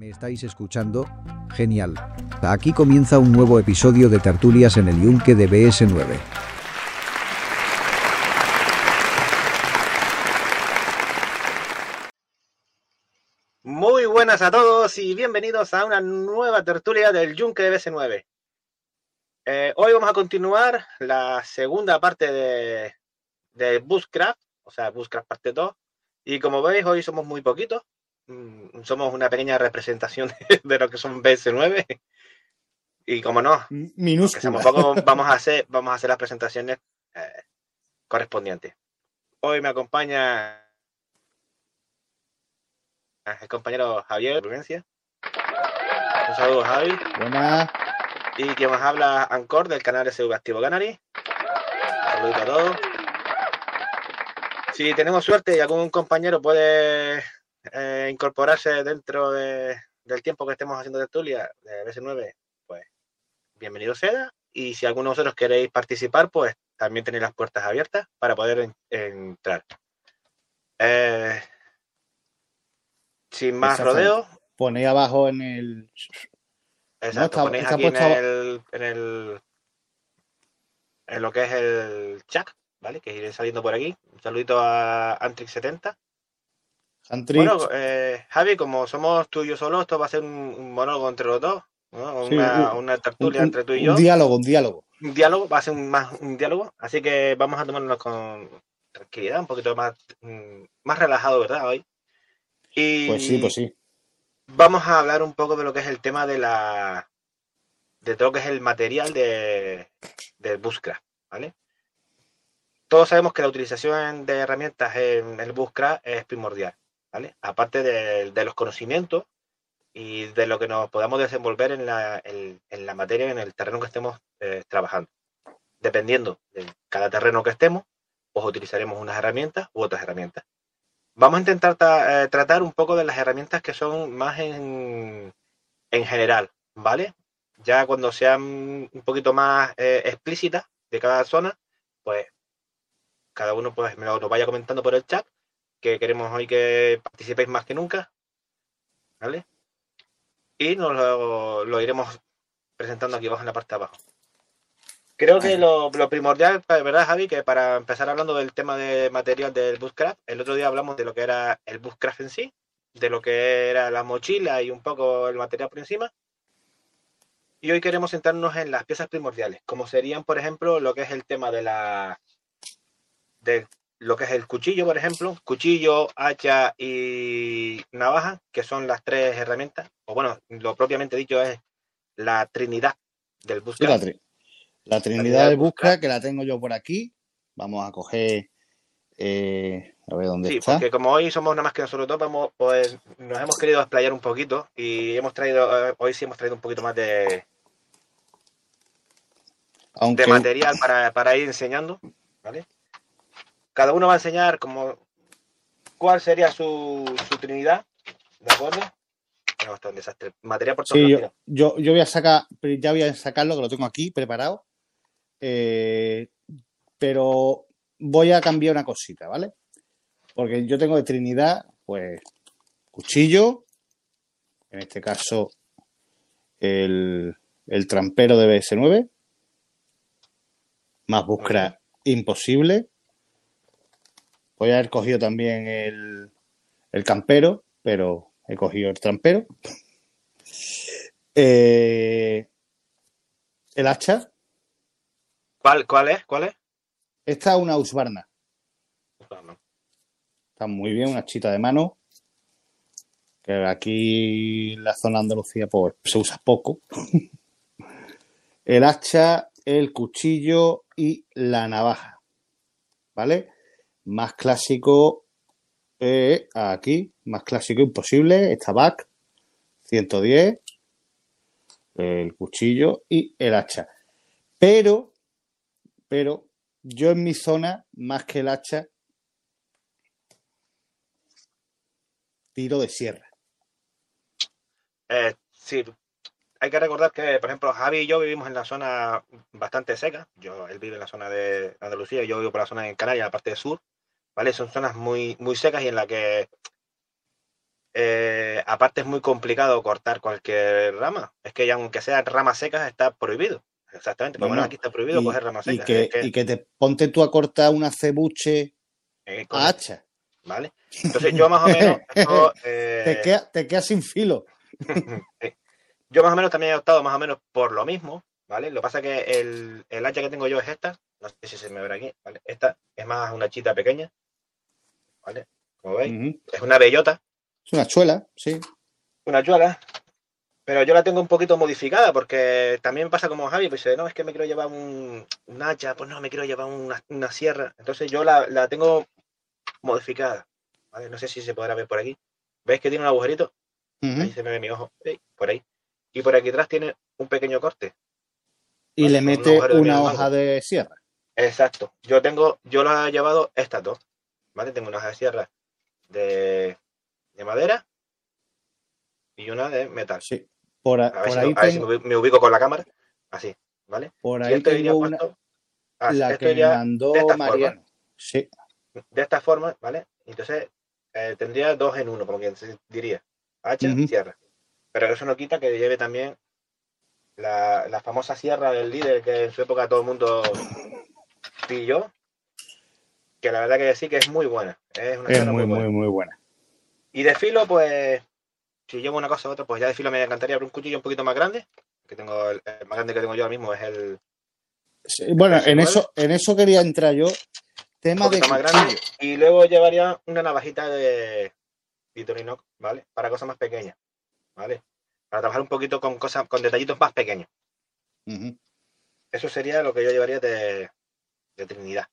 ¿Me estáis escuchando? Genial. Aquí comienza un nuevo episodio de Tertulias en el Yunque de BS9. Muy buenas a todos y bienvenidos a una nueva tertulia del Yunque de BS9. Eh, hoy vamos a continuar la segunda parte de, de o sea, Buscraft parte 2. Y como veis, hoy somos muy poquitos. Mm, somos una pequeña representación de lo que son BS9. Y como no, Minúscula. vamos a hacer, vamos a hacer las presentaciones eh, correspondientes. Hoy me acompaña el compañero Javier Prudencia. Un saludo, Javi. Buena. Y quien nos habla, Ancor, del canal SV Activo Canary. Saludito a todos. Si tenemos suerte y algún compañero puede eh, incorporarse dentro de- del tiempo que estemos haciendo tertulia de BS9, pues bienvenido sea. Y si alguno de vosotros queréis participar, pues también tenéis las puertas abiertas para poder en- entrar. Eh, sin más rodeo, ahí abajo en el. Exacto, está- ponéis está aquí en el, en el en lo que es el chat, ¿vale? Que iré saliendo por aquí. Un saludito a Antrix70. Bueno, eh, Javi, como somos tú y yo solo, esto va a ser un, un monólogo entre los dos, ¿no? Sí, una, un- una un, tertulia un- entre tú y un yo. diálogo, un diálogo. Un diálogo, va a ser un, más un diálogo, así que vamos a tomarnos con tranquilidad, un poquito más, mm, más relajado, ¿verdad? Hoy. Y Pues sí, pues sí. vamos a hablar un poco de lo que es el tema de la de todo lo que es el material de del Bushcraft, ¿vale? Todos sabemos que la utilización de herramientas en el Bushcraft es primordial, Aparte de, los conocimientos y de lo que nos podamos desenvolver en la, en, en la materia, en el terreno que estemos eh, trabajando. Dependiendo de cada terreno que estemos, pues utilizaremos unas herramientas u otras herramientas. Vamos a intentar ta- eh, tratar un poco de las herramientas que son más en, en general, ¿vale? Ya cuando sean un poquito más eh, explícitas de cada zona, pues cada uno pues me lo vaya comentando por el chat, que queremos hoy que participéis más que nunca, ¿vale? Y nos lo, iremos presentando aquí abajo en la parte de abajo. Creo que lo, lo primordial, ¿verdad, Javi? Que para empezar hablando del tema de material del Bushcraft, el otro día hablamos de lo que era el Bushcraft en sí, de lo que era la mochila y un poco el material por encima. Y hoy queremos centrarnos en las piezas primordiales, como serían, por ejemplo, lo que es el tema de la de lo que es el cuchillo, por ejemplo, cuchillo, hacha y navaja, que son las tres herramientas, o bueno, lo propiamente dicho es la trinidad del Sí, la, Bushcraft. tri- la Trinidad Trinidad de de Busca, Busca. que la tengo yo por aquí. Vamos a coger. eh, a ver dónde Sí, está. porque como hoy somos nada más que nosotros dos, vamos, pues nos hemos querido explayar un poquito y hemos traído, eh, hoy sí hemos traído un poquito más de, Aunque de material para, para ir enseñando, ¿vale? Cada uno va a enseñar como cuál sería su, su trinidad, ¿de acuerdo? No, está un desastre. Material por Sí, yo, yo, yo voy a sacar, ya voy a sacarlo, que lo tengo aquí preparado. Eh, pero voy a cambiar una cosita, ¿vale? Porque yo tengo de Trinidad, pues, cuchillo, en este caso, el, el trampero de BS9, más busca imposible. Voy a haber cogido también el, el campero, pero he cogido el trampero. Eh, el hacha. ¿Cuál, ¿Cuál es? ¿Cuál es? Esta es una. Bueno, Está muy bien, una chita de mano. Que aquí en la zona de Andalucía pues, se usa poco. el hacha, el cuchillo y la navaja. ¿Vale? Más clásico eh, aquí, más clásico imposible. Esta back 110, el cuchillo y el hacha. Pero, pero yo en mi zona, más que el hacha, tiro de sierra. Eh, sí, hay que recordar que, por ejemplo, Javi y yo vivimos en la zona bastante seca. Yo, él vive en la zona de Andalucía, yo vivo por la zona de Canarias, la parte del sur, ¿vale? Son zonas muy, muy secas y en la que eh, aparte es muy complicado cortar cualquier rama. Es que ya aunque sean ramas secas está prohibido. Exactamente. Por lo Bueno, menos aquí está prohibido y, coger ramas y secas. que, Es que, y que te ponte tú a cortar una cebuche eh, a hacha. ¿vale? Entonces yo más o menos, esto, eh, Te queda, te queda sin filo. Yo más o menos también he optado más o menos por lo mismo, ¿vale? Lo que pasa es que el, el hacha que tengo yo es esta, no sé si se me verá aquí, ¿vale? Esta es más una chita pequeña, ¿vale? Como veis, es una bellota, Es una chuela, sí. una chuala, pero yo la tengo un poquito modificada porque también pasa como Javi, pues dice, no, es que me quiero llevar un, un hacha, pues no, me quiero llevar una, una sierra, entonces yo la, la tengo modificada, ¿vale? No sé si se podrá ver por aquí. ¿Veis que tiene un agujerito? Ujú. Ahí se me ve mi ojo, por ahí. Y por aquí atrás tiene un pequeño corte. Y Vale, le un mete una hoja mango. de sierra. Exacto. Yo tengo, yo las he llevado estas dos, ¿vale? Tengo una hoja de sierra de, de madera y una de metal. Sí. Por, a- A ver, por si, ahí, a ver si tengo, me ubi- me ubico con la cámara. Así, ¿vale? por ahí iría una, puesto- ah, la que me iría mandó. Mariano. Sí. de esta forma, ¿vale? Entonces eh, tendría dos en uno, como quien diría. Hacha, Ujú. sierra. Pero eso no quita que lleve también la, la famosa sierra del líder que en su época todo el mundo pilló. Que la verdad que sí que es muy buena. Es una Es muy, muy buena. muy, muy buena. Y de filo, pues, si llevo una cosa u otra, pues ya de filo me encantaría abrir un cuchillo un poquito más grande. Que tengo el, el más grande que tengo yo ahora mismo es el Sí, bueno, ¿Ese en eso, en eso quería entrar yo. Tema de más grande. Y luego llevaría una navajita de Victorinox, ¿vale? Para cosas más pequeñas, ¿vale? Para trabajar un poquito con cosas, con detallitos más pequeños. Eso sería lo que yo llevaría de, de Trinidad.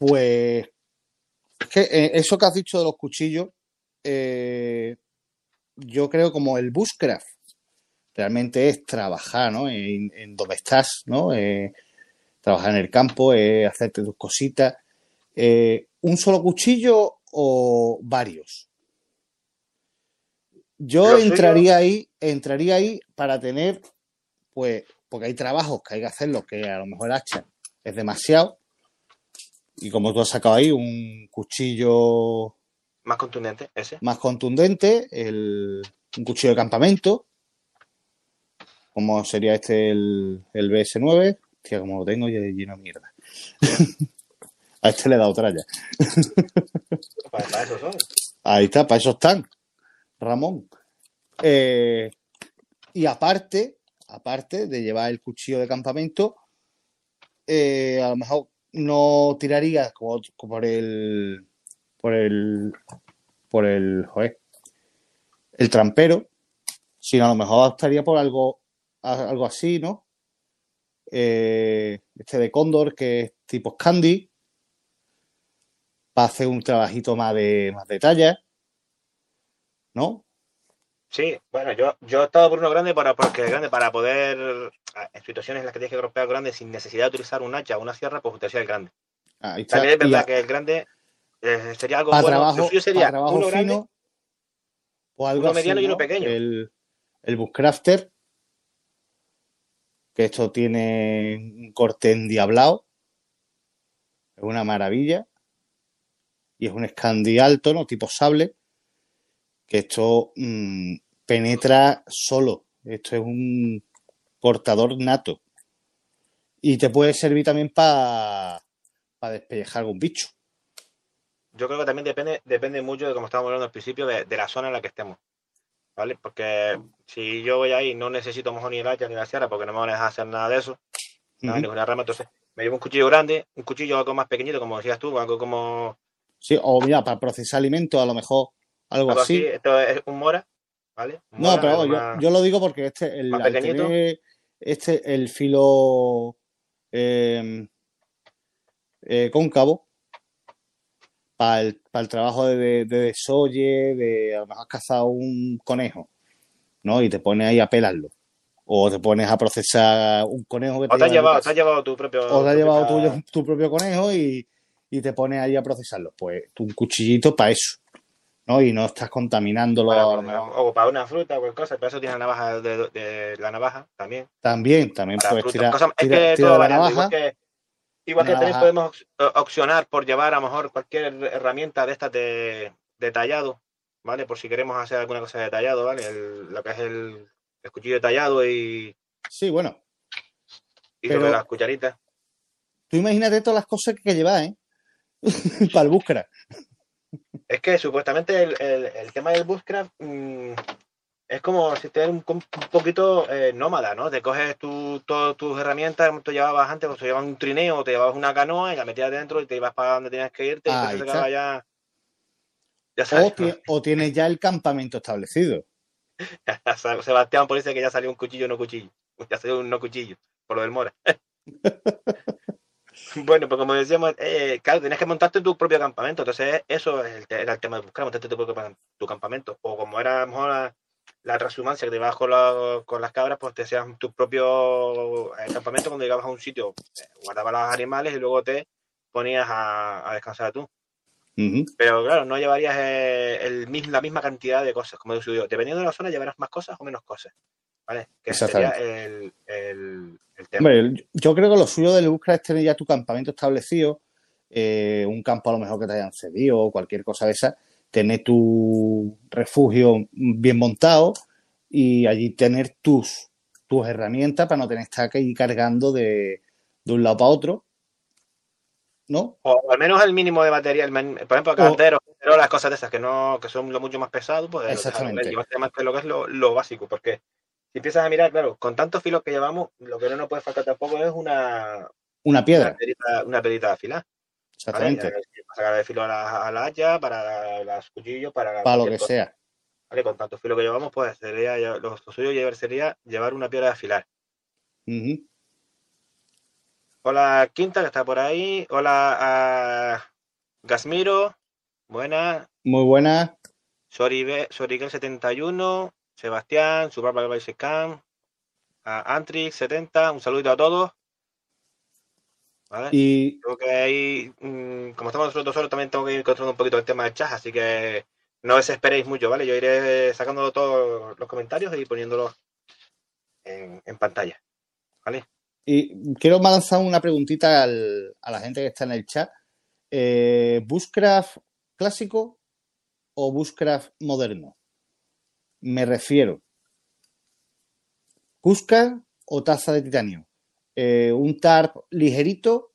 Pues es que eh, eso que has dicho de los cuchillos, eh, yo creo como el bushcraft realmente es trabajar, ¿no? En, en donde estás, ¿no? Eh, trabajar en el campo, eh, hacerte tus cositas. ¿Un solo cuchillo o varios? Yo entraría ahí, entraría ahí para tener, pues, porque hay trabajos que hay que hacerlos que a lo mejor hacha es demasiado. Y como tú has sacado ahí un cuchillo Más contundente, ese. más contundente, el, un cuchillo de campamento, como sería este el, el BS9. Hostia, como lo tengo ya lleno de mierda. A este le he dado tralla. Para, para eso son. Ahí está, para eso están, Ramón. Eh, y aparte, aparte de llevar el cuchillo de campamento, eh, a lo mejor no tiraría como, por el por el por el joder, el trampero, sino a lo mejor optaría por algo algo así, ¿no? Eh, este de Cóndor, que es tipo Candy, para hacer un trabajito más de más de talla, ¿no? Sí, bueno, yo, yo he estado por uno grande para, porque grande para poder, ah, en situaciones en las que tienes que golpear grande sin necesidad de utilizar un hacha o una sierra, pues utilizaría el grande. Ahí está. También es Y verdad que el grande eh, sería algo bueno. trabajo, suyo sería trabajo uno grande, fino o algo uno así, mediano y uno ¿no? pequeño. El, el Bushcrafter, que esto tiene un corte endiablado, es una maravilla, y es un Scandi alto, ¿no? Tipo sable, que esto mm, penetra solo, esto es un cortador nato, y te puede servir también para despellejar algún bicho. yo creo que también depende, depende mucho de como estábamos hablando al principio, de, de la zona en la que estemos. ¿Vale? Porque si yo voy ahí no necesito mejor ni el hacha ni la sierra porque no me van a dejar hacer nada de eso, nada, Ujú. ninguna rama, entonces me llevo un cuchillo grande, un cuchillo algo más pequeñito, como decías tú, algo como Sí, o mira, para procesar alimentos, a lo mejor algo algo así. así. Esto es un mora, ¿vale? Un No, mora, pero yo, yo lo digo porque este, el, al tener este, el filo eh, eh, cóncavo, para el, para el trabajo de, de, de desolle, de a lo mejor has cazado un conejo, ¿no? Y te pones ahí a pelarlo. O te pones a procesar un conejo que te O te has llevado, casa. te has llevado tu propio. O te has tu llevado tuyo- tu propio conejo y, y te pones ahí a procesarlo. Pues un cuchillito para eso, ¿no? Y no estás contaminándolo para- a lo mejor. o para una fruta o cualquier cosa, pero eso tiene la navaja de, de la navaja también. También, también Para puedes frutas, tirar, es que tira todo la navaja. igual que, igual que Navaja. también podemos op- opcionar por llevar a lo mejor cualquier herramienta de estas de, detallado, ¿vale? Por si queremos hacer alguna cosa detallado, ¿vale? El- lo que es el, el cuchillo detallado y, Sí, bueno, y Pero- sobre las cucharitas. tú imagínate todas las cosas que hay que llevar, ¿eh? Para el búsqueda. Es que supuestamente el, el- el tema del bushcraft mm, es como si te un, un poquito eh, nómada, ¿no? Te coges tu, todas tus herramientas, como tú llevabas antes, pues te llevabas un trineo, te llevabas una canoa y la metías dentro y te ibas para donde tenías que irte y te está. quedaba ya... Ya O, o tienes ya el campamento establecido. Sebastián por dice que ya salió un cuchillo no cuchillo. Ya salió un no cuchillo, por lo del Mora. bueno, pues como decíamos, eh, claro, tienes que montarte tu propio campamento. Entonces, eso es el era el tema de buscar, montarte tu propio tu campamento. O como era a lo mejor la, la transhumancia que te ibas con, la- con las cabras, pues te hacías tu propio eh, campamento cuando llegabas a un sitio, eh, guardabas los animales y luego te ponías a, a descansar tú. Ujú. Pero claro, no llevarías eh, el, la misma cantidad de cosas, como digo yo. Dependiendo de la zona, llevarás más cosas o menos cosas. ¿Vale? Que sería el, el, el tema. Hombre, yo creo que lo suyo del búsqueda es tener ya tu campamento establecido, eh, un campo a lo mejor que te hayan cedido o cualquier cosa de esa, tener tu refugio bien montado y allí tener tus, tus herramientas para no tener que estar ahí cargando de, de un lado para otro, ¿no? O al menos el mínimo de material. men- Por ejemplo, carteros, las cosas de esas que no que son lo mucho más pesados, pues Exactamente. llevarte más que lo que es lo, lo básico. Porque si empiezas a mirar, claro, con tantos filos que llevamos, lo que no nos puede faltar tampoco es una, Una una piedra, una perita de afilar. ¿vale? exactamente, Para sacar el filo a la, a la hacha, para los cuchillos, para, para lo que cosa. sea. ¿vale? Con tanto filo que llevamos, pues sería lo, suyo llevar, sería llevar una piedra de afilar. Hola Quinta, que está por ahí. Hola a Gasmiro. Buena. Muy buena. Soribe- Sorigel71. Sebastián. Subarba Baisecam. A Antrix 70. Un saludo a todos. ¿Vale? Y Creo que ahí, mm, como estamos nosotros solos, también tengo que ir controlando un poquito el tema del chat, así que no desesperéis mucho, ¿vale? Yo iré sacando todos los comentarios y poniéndolos en, en pantalla. ¿Vale? Y quiero lanzar una preguntita al- a la gente que está en el chat. Eh, ¿Bushcraft clásico o Bushcraft moderno? Me refiero. ¿Cusca o taza de titanio? Eh, ¿Un tarp ligerito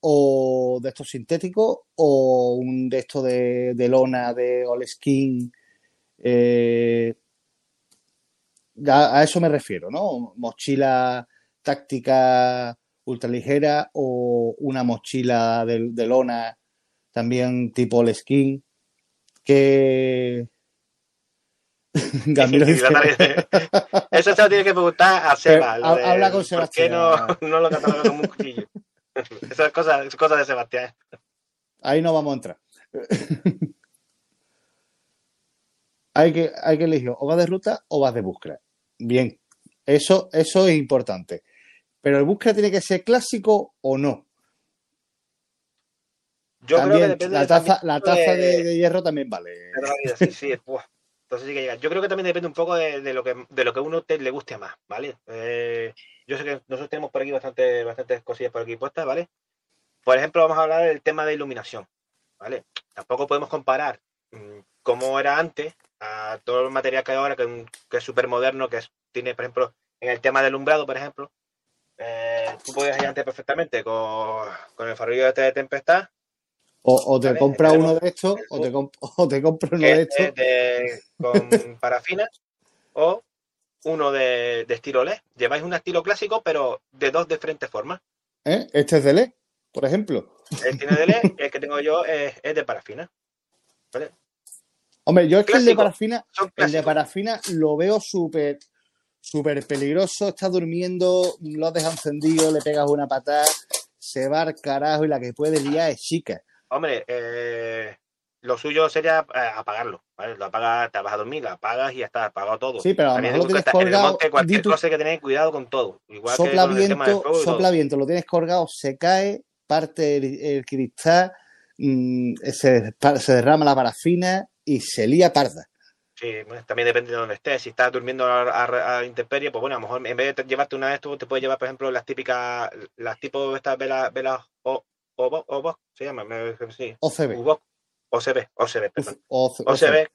o de estos sintéticos o un de estos de, lona de Oleskin? Eh, a, eso me refiero, ¿no? Mochila táctica ultraligera o una mochila de, lona también tipo el skin Dice- Eso se lo tiene que preguntar a Seba. Pero de habla con ¿Por qué Sebastián. no, no lo cataloga como un cuchillo? Eso es cosa, es cosa de Sebastián. ahí no vamos a entrar hay que, hay que elegir o vas de ruta o vas de búsqueda bien, eso, eso es importante pero el búsqueda tiene que ser clásico o no Yo creo que depende la taza, también la taza de, de- de hierro también vale de sí, sí. Entonces sí que llega. Yo creo que también depende un poco de, lo que de lo que uno le guste más, ¿vale? Eh, yo sé que nosotros tenemos por aquí bastante, bastantes cosillas por aquí puestas, ¿vale? Por ejemplo, vamos a hablar del tema de iluminación, ¿vale? Tampoco podemos comparar mm, cómo era antes a todo el material que hay ahora, que, es súper moderno, que tiene, por ejemplo, en el tema del alumbrado, por ejemplo, eh, tú podías ir antes perfectamente con, con el farolillo este de tempestad, O, o te compras tenemos uno de estos, o te, comp- o te compras uno de estos. de- con parafina o uno de, de estilo LED. Lleváis un estilo clásico, pero de dos diferentes formas. ¿eh? Este es de LED, por ejemplo. El tiene de LED, el que tengo yo es, es de parafina. ¿vale? Hombre, yo es que el de parafina, el de parafina lo veo súper, súper peligroso. Está durmiendo, lo has dejado encendido, le pegas una patada, se va al carajo y la que puede liar es chica. Hombre, eh, lo suyo sería eh, apagarlo. ¿vale? Lo apagas, te vas a dormir, lo apagas y ya está, apagado todo. Sí, pero a lo mejor lo tienes está- en el colgado, monte, cualquier tú- cosa hay que tener cuidado con todo. Igual Sopla que con el tema del viento, sopla viento, lo tienes colgado, se cae, parte el, el cristal, mm, se, se derrama la parafina y se lía parda. Sí, bueno, también depende de dónde estés. Si estás durmiendo a, a, a intemperie, pues bueno, a lo mejor en vez de llevarte una de estos, te puedes llevar, por ejemplo, las típicas, las tipo estas velas, velas o, o, o, se llama, me- sí, OCB. UVOC, OCB, OCB, perdón. O, OCB,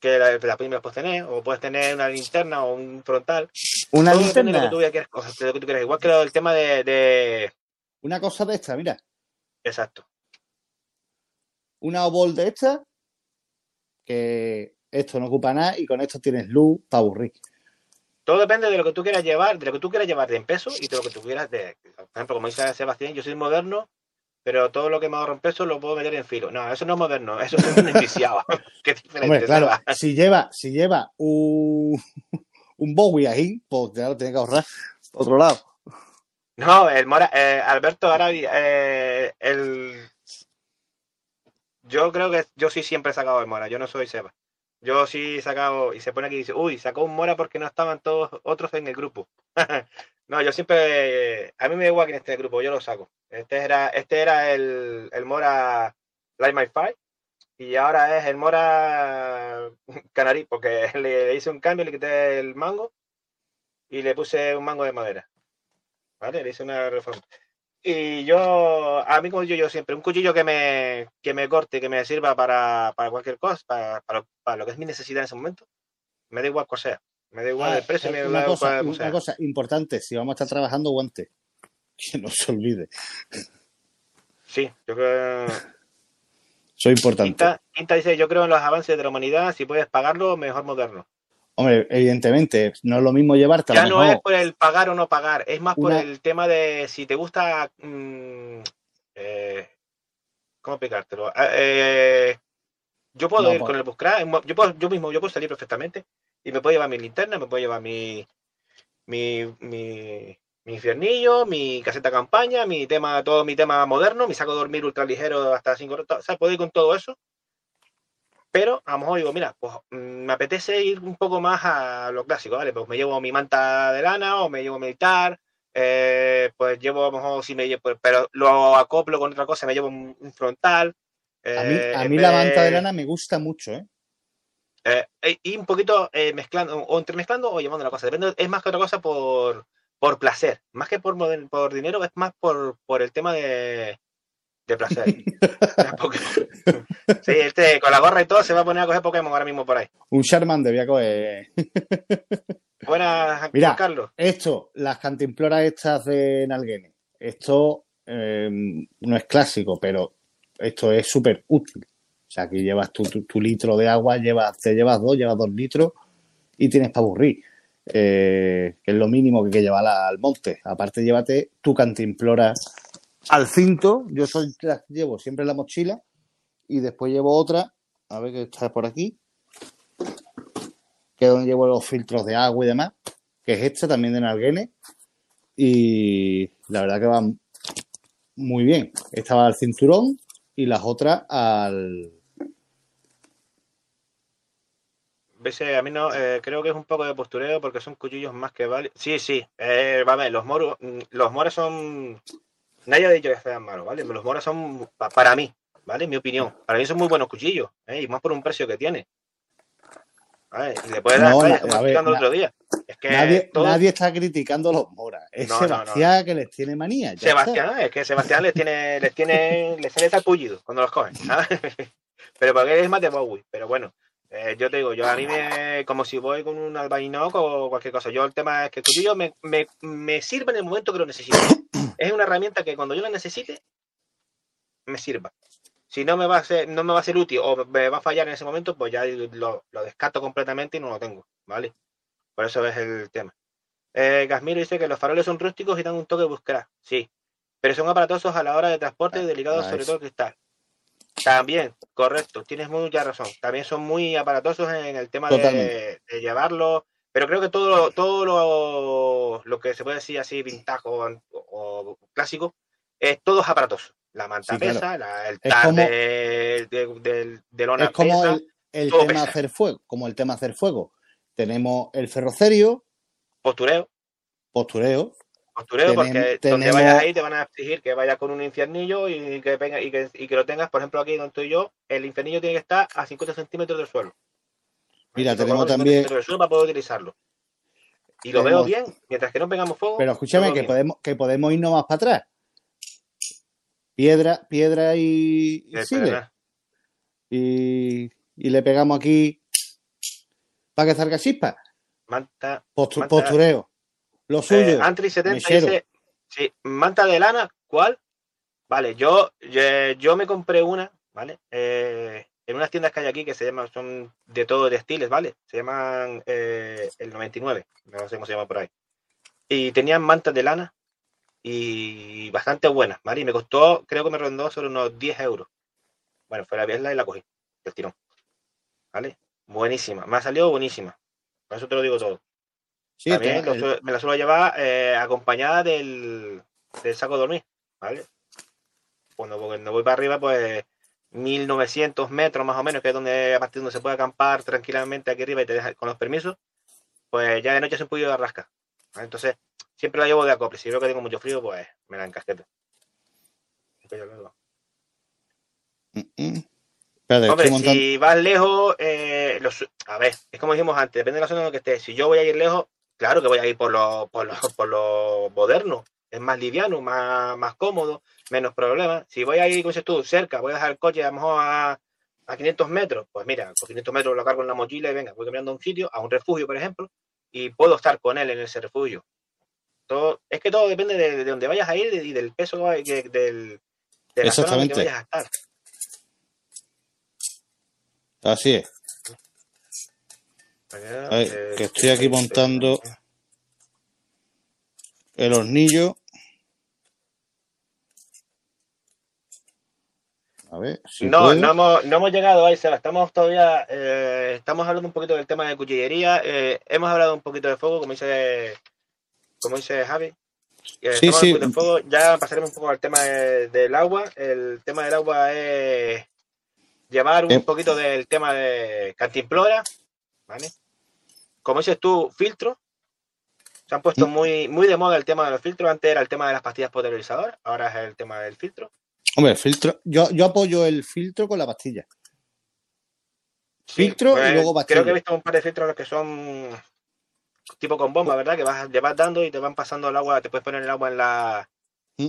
que la, la primera puedes tener, o puedes tener una linterna o un frontal. Una Todo de lo linterna. que tú quieras, lo que tú quieras. Igual que lo del tema de, de- Una cosa de esta, mira. Exacto. Una obol de esta. Que esto no ocupa nada y con esto tienes luz para aburrir. Todo depende de lo que tú quieras llevar, de lo que tú quieras llevar de en peso y de lo que tú quieras de. Por ejemplo, como dice Sebastián, yo soy moderno, pero todo lo que me ahorro en peso lo puedo meter en filo. No, eso no es moderno, eso es un enviciado. Qué diferente. Hombre, claro, si lleva, si lleva un, un Bowie ahí, pues ya lo tiene que ahorrar. Otro lado. No, el Mora, eh, Alberto Arabi, eh, el. Yo creo que yo sí siempre he sacado el Mora, yo no soy Seba. Yo sí sacado, y se pone aquí y dice, uy, sacó un Mora porque no estaban todos otros en el grupo. no, yo siempre, a mí me da igual que en el grupo, yo lo saco. Este era, este era el, el Mora Light My Fire, y ahora es el Mora Canarí, porque le, le hice un cambio, le quité el mango y le puse un mango de madera. ¿Vale? Le hice una reforma. Y yo, a mí como yo, yo siempre, un cuchillo que me, que me corte, que me sirva para, para cualquier cosa, para, para, para lo que es mi necesidad en ese momento, me da igual cuál sea. Me da igual Ah, el precio, me da igual cosa, cuál una sea. cosa importante, si vamos a estar trabajando, guantes. Que no se olvide. Sí, yo creo. Es importante. Quinta, Quinta dice, yo creo en los avances de la humanidad, si puedes pagarlo, mejor moderno. Hombre, evidentemente, no es lo mismo llevarte a Ya lo no es por el pagar o no pagar, es más por Una- el tema de si te gusta. mm, eh, ¿Cómo explicártelo? Ah, eh, yo puedo No, ir pues- con el Buscra, yo, puedo, yo mismo yo puedo salir perfectamente y me puedo llevar mi linterna, me puedo llevar mi, mi, mi, mi infiernillo, mi caseta campaña, mi tema, todo mi tema moderno, mi saco de dormir ultra ligero hasta 5 horas, o sea, puedo ir con todo eso. Pero a lo mejor digo, mira, pues mm, me apetece ir un poco más a lo clásico, ¿vale? Pues me llevo mi manta de lana o me llevo militar, eh, pues llevo a lo mejor si me llevo, pues, pero lo acoplo con otra cosa, me llevo un, un frontal. A mí, eh, a mí la manta de lana me gusta mucho, ¿eh? eh, eh, y un poquito mezclando, o entremezclando o llevando la cosa. Depende, es más que otra cosa por, por placer. Más que por, por dinero, es más por, por el tema de, de placer. Sí, este con la gorra y todo se va a poner a coger Pokémon ahora mismo por ahí. Un Charmander, voy a coger. Buenas, Mira. Juan Carlos. Esto, las cantimploras estas de Nalguene. Esto eh, no es clásico, pero esto es súper útil. O sea, aquí llevas tu, tu- tu litro de agua, llevas, te llevas dos, llevas dos litros y tienes para aburrir. Eh, que es lo mínimo que hay que llevar al monte. Aparte, llévate tu cantimplora al cinto. Yo soy, llevo siempre la mochila y después llevo otra. A ver que está por aquí. Que es donde llevo los filtros de agua y demás. Que es esta también de Nalguene. Y la verdad que va muy bien. Esta va al cinturón y las otras al. Veces a mí no, eh, creo que es un poco de postureo porque son cuchillos más que vale. Sí, sí, eh, vale, los moros, mm, los moros son. Nadie ha dicho que sean malos, ¿vale? Los moros son, pa- para mí, ¿vale? Mi opinión. Para mí son muy buenos cuchillos, ¿eh? Y más por un precio que tiene. ¿Vale? Y le puedes dar No, a ver, el otro día. Es que nadie, todo- nadie está criticando a los moras. Es No, no, no. Sebastián que les tiene manía. Sebastián, es que Sebastián les tiene, les tiene, les sale tapullido cuando los cogen, ¿sabes? Pero porque es más de Bowie, pero bueno, eh, yo te digo, yo a mí me, como si voy con un albainoc o cualquier cosa, yo el tema es que el cuchillo me, me, me sirve en el momento que lo necesito. Es una herramienta que cuando yo la necesite, me sirva. Si no me va a ser, no me va a ser útil o me va a fallar en ese momento, pues ya lo, lo descarto completamente y no lo tengo, ¿vale? Por eso es el tema. Eh, Gasmiro dice que los faroles son rústicos y dan un toque de búsqueda. Sí, pero son aparatosos a la hora de transporte y delicados ah, sobre eso. todo el cristal. También, correcto, tienes mucha razón. También son muy aparatosos en el tema de, de llevarlo. Pero creo que todo, lo- todo lo, lo que se puede decir así, vintage o, o clásico, es todo es aparatoso. La manta Sí, claro. pesa, la- el como- de, de, lona Es como pesa, el, tema pesa. hacer fuego, como el tema hacer fuego. Tenemos el ferrocerio, postureo. postureo, Postureo, porque donde tenemos- vayas ahí te van a exigir que vayas con un infiernillo y que, venga, y, que, y que lo tengas, por ejemplo, aquí donde estoy yo, el infiernillo tiene que estar a 50 centímetros del suelo. Mira, tenemos colgado 50 también- del suelo para poder utilizarlo. Y lo veo bien, mientras que no pegamos fuego. Pero escúchame, que podemos, que podemos irnos más para atrás. Piedra, piedra y, y y, y le pegamos aquí para que salga chispa. Manta. Postu- Manta- postureo. Lo Eh, suyo. Antri70 mechero. dice, sí, manta de lana, ¿cuál? Vale, yo, yo, yo me compré una, ¿vale? Eh, en unas tiendas que hay aquí que se llaman, son de todo textiles, ¿vale? Se llaman eh, el 99, no sé cómo se llama por ahí. Y tenían mantas de lana y bastante buenas, ¿vale? Y me costó, creo que me rondó sobre unos 10 euros. Bueno, fue la verla y la cogí, del tirón. ¿Vale? Buenísima, me ha salido buenísima. Por eso te lo digo todo. Sí, También te- lo suelo- me la suelo llevar eh, acompañada del, del saco de dormir, ¿vale? Cuando, cuando voy para arriba, pues 1900 metros más o menos, que es donde a partir de donde se puede acampar tranquilamente aquí arriba y te deja con los permisos, pues ya de noche es un poquillo de rasca. ¿vale? Entonces, siempre la llevo de acople. Si veo que tengo mucho frío, pues me la encasqueto. Mm, mm. Hombre, montando. si vas lejos, eh, a ver, es como dijimos antes, depende de la zona en la que estés. Si yo voy a ir lejos, claro que voy a ir por lo, por lo, por lo moderno. Es más liviano, más, más cómodo, menos problemas. Si voy a ir, como dices tú, cerca, voy a dejar el coche a lo mejor a, a 500 metros, pues mira, con 500 metros lo cargo en la mochila y venga, voy caminando a un sitio, a un refugio, por ejemplo, y puedo estar con él en ese refugio. Todo, es que todo depende de, de dónde vayas a ir y del peso que, del, de la zona en que vayas a estar. Así es. Que estoy aquí montando el hornillo. A ver, si no, no hemos, no hemos llegado ahí, Seba. Estamos todavía, eh, estamos hablando un poquito del tema de cuchillería. eh, hemos hablado un poquito de fuego, como dice, como dice Javi. Eh, Sí, sí. de fuego. Ya pasaremos un poco al tema de- del agua. El tema del agua es llevar un poquito del tema de cantimplora, ¿vale? Como dices tú, filtros. Se han puesto Mm. muy, muy de moda el tema de los filtros. Antes era el tema de las pastillas potabilizadoras, ahora es el tema del filtro. Hombre, el filtro. Yo, yo apoyo el filtro con la pastilla. Filtro y pues, luego Creo pastilla. que he visto un par de filtros que son tipo con bomba, ¿verdad? Que vas, le vas dando y te van pasando el agua, te puedes poner el agua en la Mm.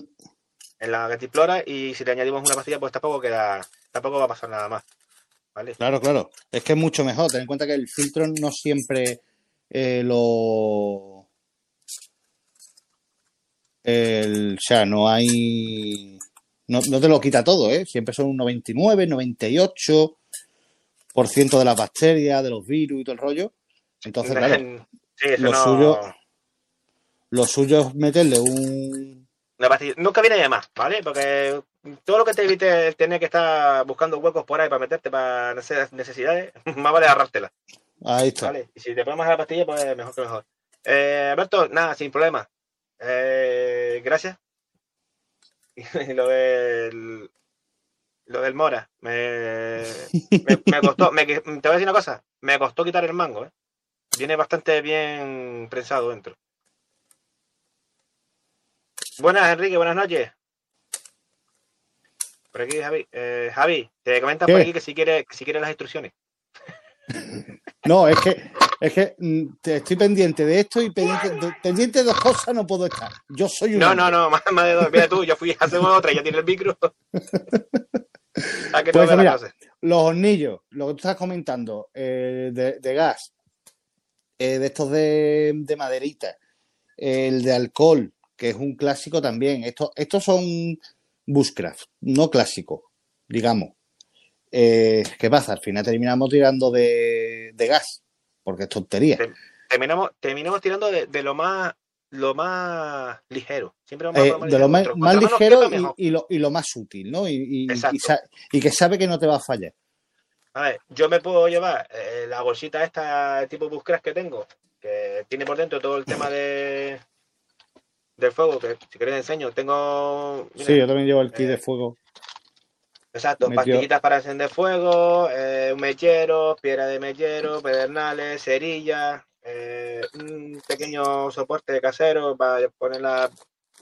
en la cantimplora y si le añadimos una pastilla, pues tampoco queda, tampoco va a pasar nada más. ¿Vale? Claro, claro. Es que es mucho mejor. Ten en cuenta que el filtro no siempre eh, lo. El, o sea, no hay. No, no te lo quita todo, ¿eh? Siempre son un 99, 98% de las bacterias, de los virus y todo el rollo. Entonces, claro, Sí, lo no- suyo- lo suyo es meterle un. una pastilla. Nunca viene de más, ¿vale? Porque todo lo que te evite tener que estar buscando huecos por ahí para meterte para nece- necesidades, más vale agarrártela. Ahí está. Vale, y si te pones la pastilla, pues mejor que mejor. Eh, Alberto, nada, sin problema. Eh, gracias. Y lo del lo del Mora, me, me, me costó, me- te voy a decir una cosa, me costó quitar el mango, ¿eh? Viene bastante bien prensado dentro. Buenas, Enrique, buenas noches. Por aquí, Javi. Eh, Javi, te comentan por aquí que si quieres que si quieres las instrucciones. No, es que, es que mm, estoy pendiente de esto y pendiente de, pendiente de dos cosas no puedo estar. Yo soy un. No, hombre. no, no, más, más de dos. Mira tú, yo fui a hacer otra y ya tiene el micro. ¿A que Pues mira? Los hornillos, lo que tú estás comentando, eh, de, de gas, eh, de estos de, de maderita, el de alcohol, que es un clásico también. Estos, estos son bushcraft, no clásicos, digamos. Eh, ¿Qué pasa? Al final terminamos tirando de, de gas, porque es tontería. Terminamos, terminamos tirando de, de lo más lo más ligero. Siempre vamos a Eh, por de lo más, más ligero y, y lo, y lo más útil, ¿no? Y, y- que sabe que no te va a fallar. A ver, yo me puedo llevar eh, la bolsita esta tipo Bushcraft que tengo, que tiene por dentro todo el tema de del fuego, que si queréis enseño, tengo mira, Sí, yo también llevo el kit eh, de fuego. exacto, metió- pastillitas para encender fuego, eh, un mechero, piedra de mechero, pedernales, cerillas, eh, un pequeño soporte casero para poner la,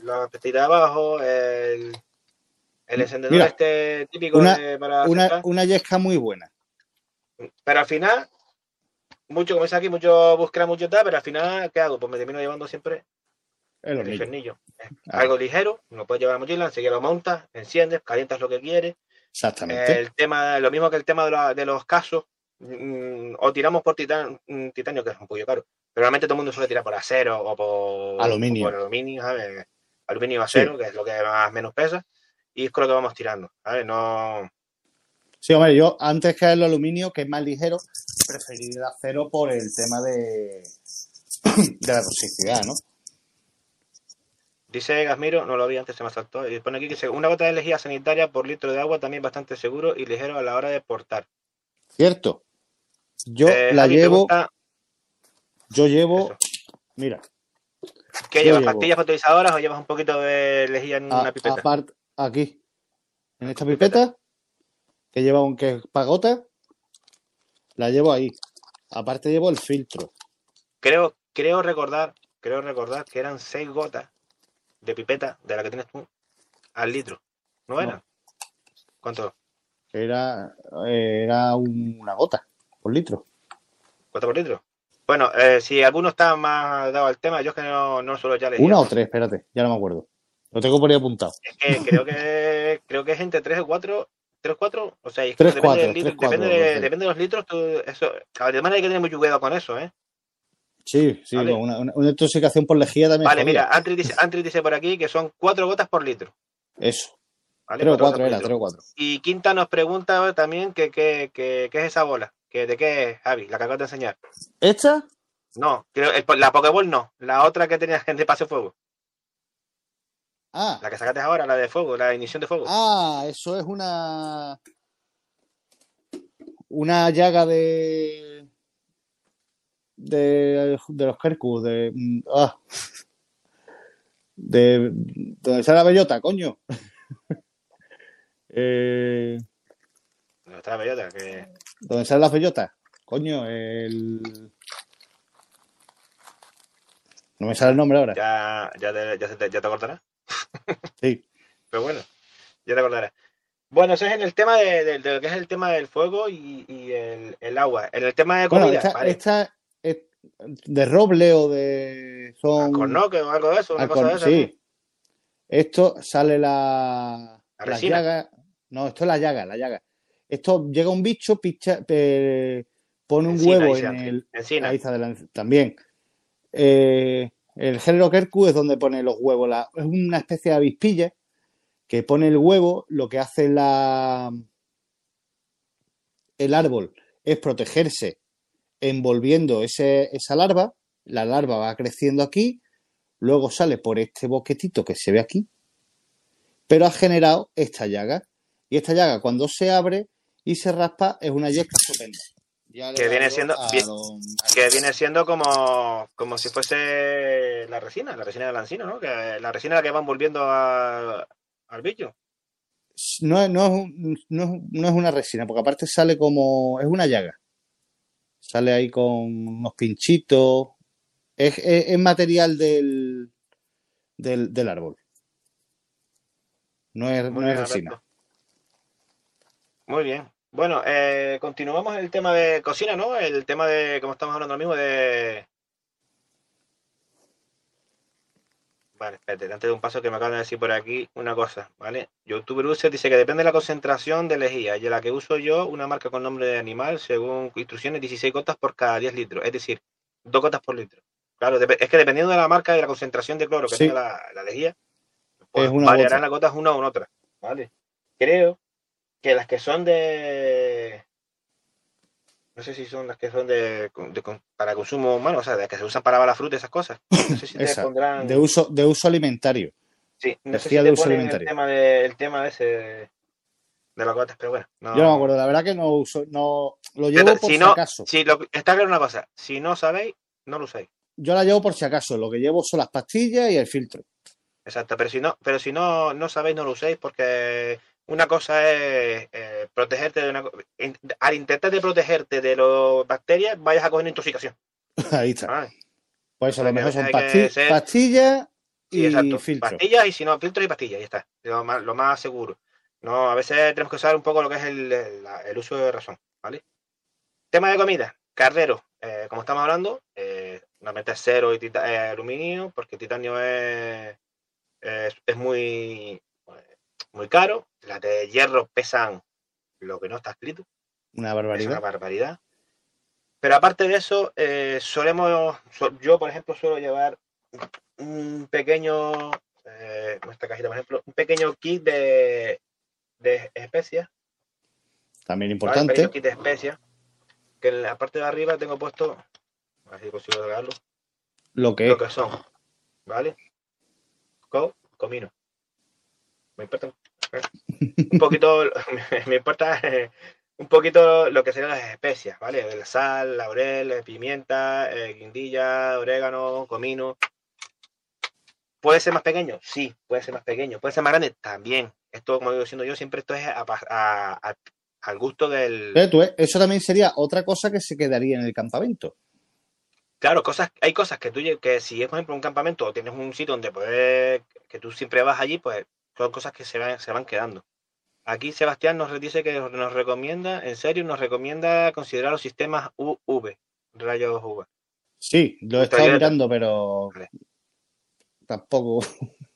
la pastilla de abajo, el, el encendedor Mira, este típico una- de- para Una, una yesca muy buena. Pero al final, mucho, como dice aquí, mucho buscar mucho tal, pero al final, ¿qué hago? Pues me termino llevando siempre El el hornillo. Ah. Algo ligero, lo puedes llevar la mochila, enseguida lo montas, enciendes, calientas lo que quieres, Exactamente. El tema, lo mismo que el tema de, la- de los casos, mm, o tiramos por titan- mm, titanio, que es un poquito caro, pero realmente todo el mundo suele tirar por acero o por Aluminio. o por aluminio, ¿sabes? Aluminio o acero, que es lo que más menos pesa, y es con lo que vamos tirando, ¿sabes? No, Sí, hombre, yo antes que el aluminio, que es más ligero, preferiría el acero por el tema de, de la toxicidad, ¿no? Dice Gasmiro, no lo vi antes, se me saltó, y pone aquí que se- una gota de lejía sanitaria por litro de agua también bastante seguro y ligero a la hora de portar. ¿Cierto? Yo Eh, la llevo, yo llevo, Eso. mira, ¿Qué llevas? llevo- ¿Pastillas potabilizadoras o llevas un poquito de lejía en a- una pipeta? aparte, aquí, en esta pipeta, que lleva un que es pagota, la llevo ahí. Aparte llevo el filtro. Creo, creo recordar, creo recordar que eran seis gotas de pipeta de la que tienes tú al litro. ¿No No. eran? ¿Cuánto? Era, era una gota por litro. ¿Cuánto por litro? Bueno, eh, si alguno está más dado al tema, yo es que no, no suelo ya lejía. Una o tres, espérate, ya no me acuerdo. Lo tengo por ahí apuntado. Es que creo que creo que es entre tres o cuatro. ¿Tres o cuatro? O sea, es que Tres, depende, cuatro, del litro- tres, cuatro, depende, de, depende los litros. Tú, eso, además hay que tener mucho cuidado con eso, ¿eh? Sí, sí, Vale. una, una- una intoxicación por lejía también. Vale, mira, Antri dice, por aquí que son cuatro gotas por litro. Eso. ¿vale? Tres o Cuatro era, tres o cuatro. Y Quinta nos pregunta también que qué que, que es esa bola. Que, ¿De qué es, Javi? La que acabas de enseñar. ¿Esta? No, creo, el- la Pokéball no. La otra que tenía gente pase fuego. Ah, La que sacaste ahora, la de fuego, la de ignición de fuego. ah, eso es una. Una llaga de. De, de los Kerkus, de. mm, Ah, de. Donde está la bellota, coño. eh, No, está la bellota, que... donde salen las bellotas. Coño, el. No me sale el nombre ahora. Ya, ya, te, ya, te, ya te acordarás. Sí. Pero bueno, ya te acordarás. Bueno, eso es en el tema de, de- de lo que es el tema del fuego y, y el, el agua. En el tema de comida, Bueno, esta, vale. esta es de roble o de. Son. Alcornoque o algo de eso, una cosa de esa. sí. Esto sale la, La la llaga. No, esto es la llaga, la llaga. Esto llega un bicho, picha, pone un Encina, huevo en el. Encina. Está adelante, también. Eh, el género Kerku es donde pone los huevos. La- es una especie de avispilla que pone el huevo. Lo que hace la, el árbol es protegerse envolviendo ese, esa larva. La larva va creciendo aquí, luego sale por este boquetito que se ve aquí, pero ha generado esta llaga. Y esta llaga cuando se abre y se raspa es una yesca estupenda. Que viene siendo- don- Que viene siendo como, como si fuese la resina, la resina del lancino, ¿no? Que la resina la que van volviendo a- al bicho. no, no, no, no es una resina, porque aparte sale como. Es una llaga. Sale ahí con unos pinchitos. Es, es- es material del, del, del árbol. No es, Muy no es resina. Alberto. Muy bien. Bueno, eh, continuamos el tema de cocina, ¿no? El tema de, como estamos hablando ahora mismo, de... Vale, espérate, antes de un paso que me acaban de decir por aquí una cosa, ¿vale? YouTuber User dice que depende de la concentración de lejía y la que uso yo, una marca con nombre de animal, según instrucciones, 16 gotas por cada 10 litros, es decir, 2 gotas por litro. Claro, es que dependiendo de la marca y de la concentración de cloro que Sí. tenga la, la lejía, pues variarán gota. las gotas una en otra, ¿vale? Creo que las que son de no sé si son las que son de, de para consumo humano, o sea, las que se usan para lavar la fruta, esas cosas. No sé si te pondrán. de uso, de uso alimentario. sí, no sé si decía te de uso ponen el alimentario. tema, de, el tema ese de, de las gotas, pero bueno. No, Yo no me acuerdo, la verdad que no uso, no lo llevo por si acaso. si lo, está claro una cosa, si no sabéis, no lo usáis. Yo la llevo por si acaso. Lo que llevo son las pastillas y el filtro. Exacto, pero si no, pero si no, no sabéis, no lo uséis, porque una cosa es eh, protegerte de una al intentar de protegerte de las bacterias, vayas a coger una intoxicación. Ahí está. ¿vale? Eso O sea, lo mejor son hay que pasti- ser- pastillas Sí, y exacto. filtro. Pastillas y si no, filtros y pastillas, ya está. Lo más, lo más seguro. No, a veces tenemos que usar un poco lo que es el, el- uso de razón, ¿vale? Tema de comida, cardero, eh, como estamos hablando, eh, normalmente es cero y tita- eh, aluminio, porque titanio es, es, es muy, muy caro. Las de hierro pesan lo que no está escrito. Una Es una barbaridad. barbaridad. Pero aparte de eso, eh, solemos, so- yo por ejemplo suelo llevar un pequeño, eh, en esta cajita por ejemplo, un pequeño kit de, de especias, También ¿vale? Un importante. pequeño kit de especias, que en la parte de arriba tengo puesto, a ver si consigo sacarlo, Lo que lo que son, ¿vale? Co, comino. Me importa un poquito, me, importa un poquito lo que serían las especias, ¿vale? La sal, laurel, pimienta, eh, guindilla, orégano, comino. ¿Puede ser más pequeño? Sí, puede ser más pequeño. ¿Puede ser más grande? También. Esto, como digo diciendo yo, siempre esto es a pa- a- a- al gusto del... Eh, tú, eh, Eso también sería otra cosa que se quedaría en el campamento. Claro, cosas, hay cosas que tú, que si es, por ejemplo, un campamento o tienes un sitio donde poder, que tú siempre vas allí, pues son cosas que se van, se van quedando. Aquí Sebastián nos dice que nos recomienda, en serio, nos recomienda considerar los sistemas UV, rayos UV. Sí, lo he estado mirando, pero Vale. tampoco.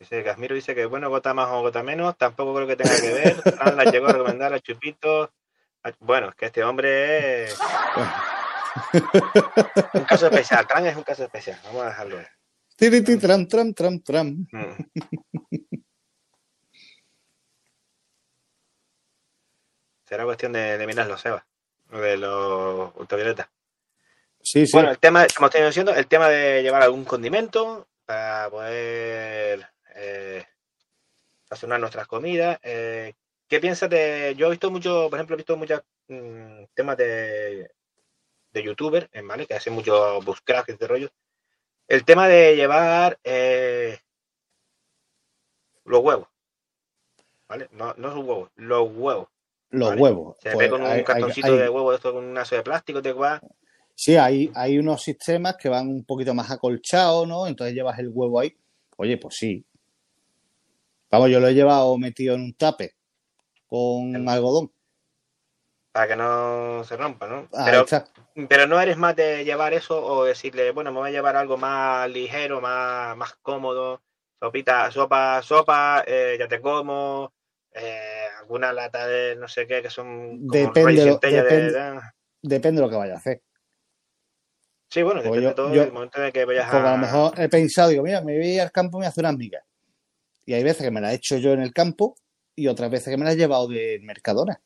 Dice Casmiro dice que bueno, gota más o gota menos, tampoco creo que tenga que ver. Fran la llegó a recomendar a Chupito. A- Bueno, es que este hombre es un caso especial. Fran es un caso especial. Vamos a dejarlo. ahí. Tiriti, tram, tram, tram, tram. Mm. Será cuestión de, de mirarlo, Seba. De los ultravioletas. Sí, sí. Bueno, el tema, como estoy diciendo, el tema de llevar algún condimento para poder eh, sazonar nuestras comidas. Eh, ¿Qué piensas de.? Yo he visto mucho, por ejemplo, he visto muchos mm, temas de, de youtuber, ¿vale? Que hacen mucho buscraft y este rollo. El tema de llevar eh, los huevos. ¿Vale? No, no sus huevos, los huevos. los vale. huevos. Se Pues ve con un hay- cartoncito hay- de huevo esto con un aso de plástico, te va. Sí, hay, hay unos sistemas que van un poquito más acolchados, ¿no? Entonces llevas el huevo ahí. Oye, pues sí. Vamos, yo lo he llevado metido en un tape con El- algodón. Para que no se rompa, ¿no? Ahí Pero, no eres más de llevar eso o decirle, bueno, me voy a llevar algo más ligero, más, más cómodo, sopita, sopa, sopa, eh, ya te como, eh, alguna lata de no sé qué, que son como Depende lo- centella de- depende- de- Depende de lo que vayas a hacer. Sí, bueno, Pues depende yo- de todo yo- el momento en el que vayas a a... lo mejor he pensado, digo, mira, me voy al campo y me hacer unas migas. Y hay veces que me las he hecho yo en el campo y otras veces que me las he llevado de Mercadona.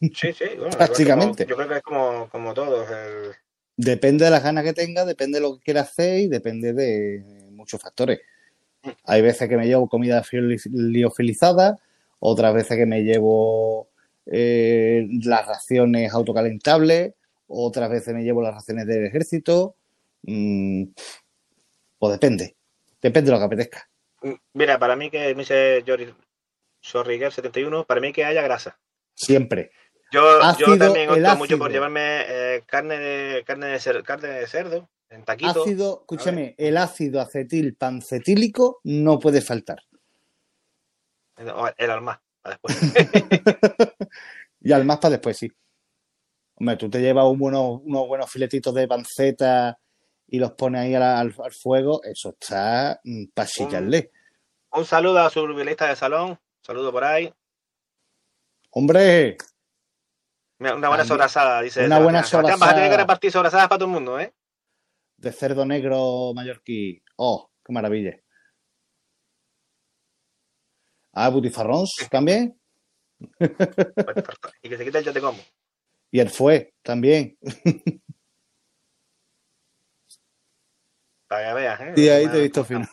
Sí, sí, bueno, Prácticamente. yo creo que es como, como todos. el- Depende de las ganas que tenga, depende de lo que quiera hacer y depende de muchos factores. Hay veces que me llevo comida liofilizada, otras veces que me llevo eh, las raciones autocalentables, otras veces me llevo las raciones del ejército. Mm, pues depende. Depende de lo que apetezca. Mira, para mí que me dice Jordi Sorriguer71, para mí que haya grasa. Siempre. Yo, Ácido, yo también el opto mucho por llevarme eh, carne de carne de, cer- carne de cerdo en taquito. Ácido, escúchame, el ácido acetil pancetílico no puede faltar. o El alma, para después. Y al más para después, sí. Hombre, tú te llevas un bueno- unos buenos filetitos de panceta y los pones ahí al, al- al fuego, eso está para chillarle. Un saludo a su de salón. Saludo por ahí. Hombre, Una buena sobrasada, dice. Una buena. Sebastián, vas a tener que sobrasada. repartir sobrasadas para todo el mundo, ¿eh? de cerdo negro mallorquí. Oh, qué maravilla. Ah, butifarrons también. Y que se quite el yo te como. Y el fue también. Para que veas, ¿eh? Y ahí te he visto fino.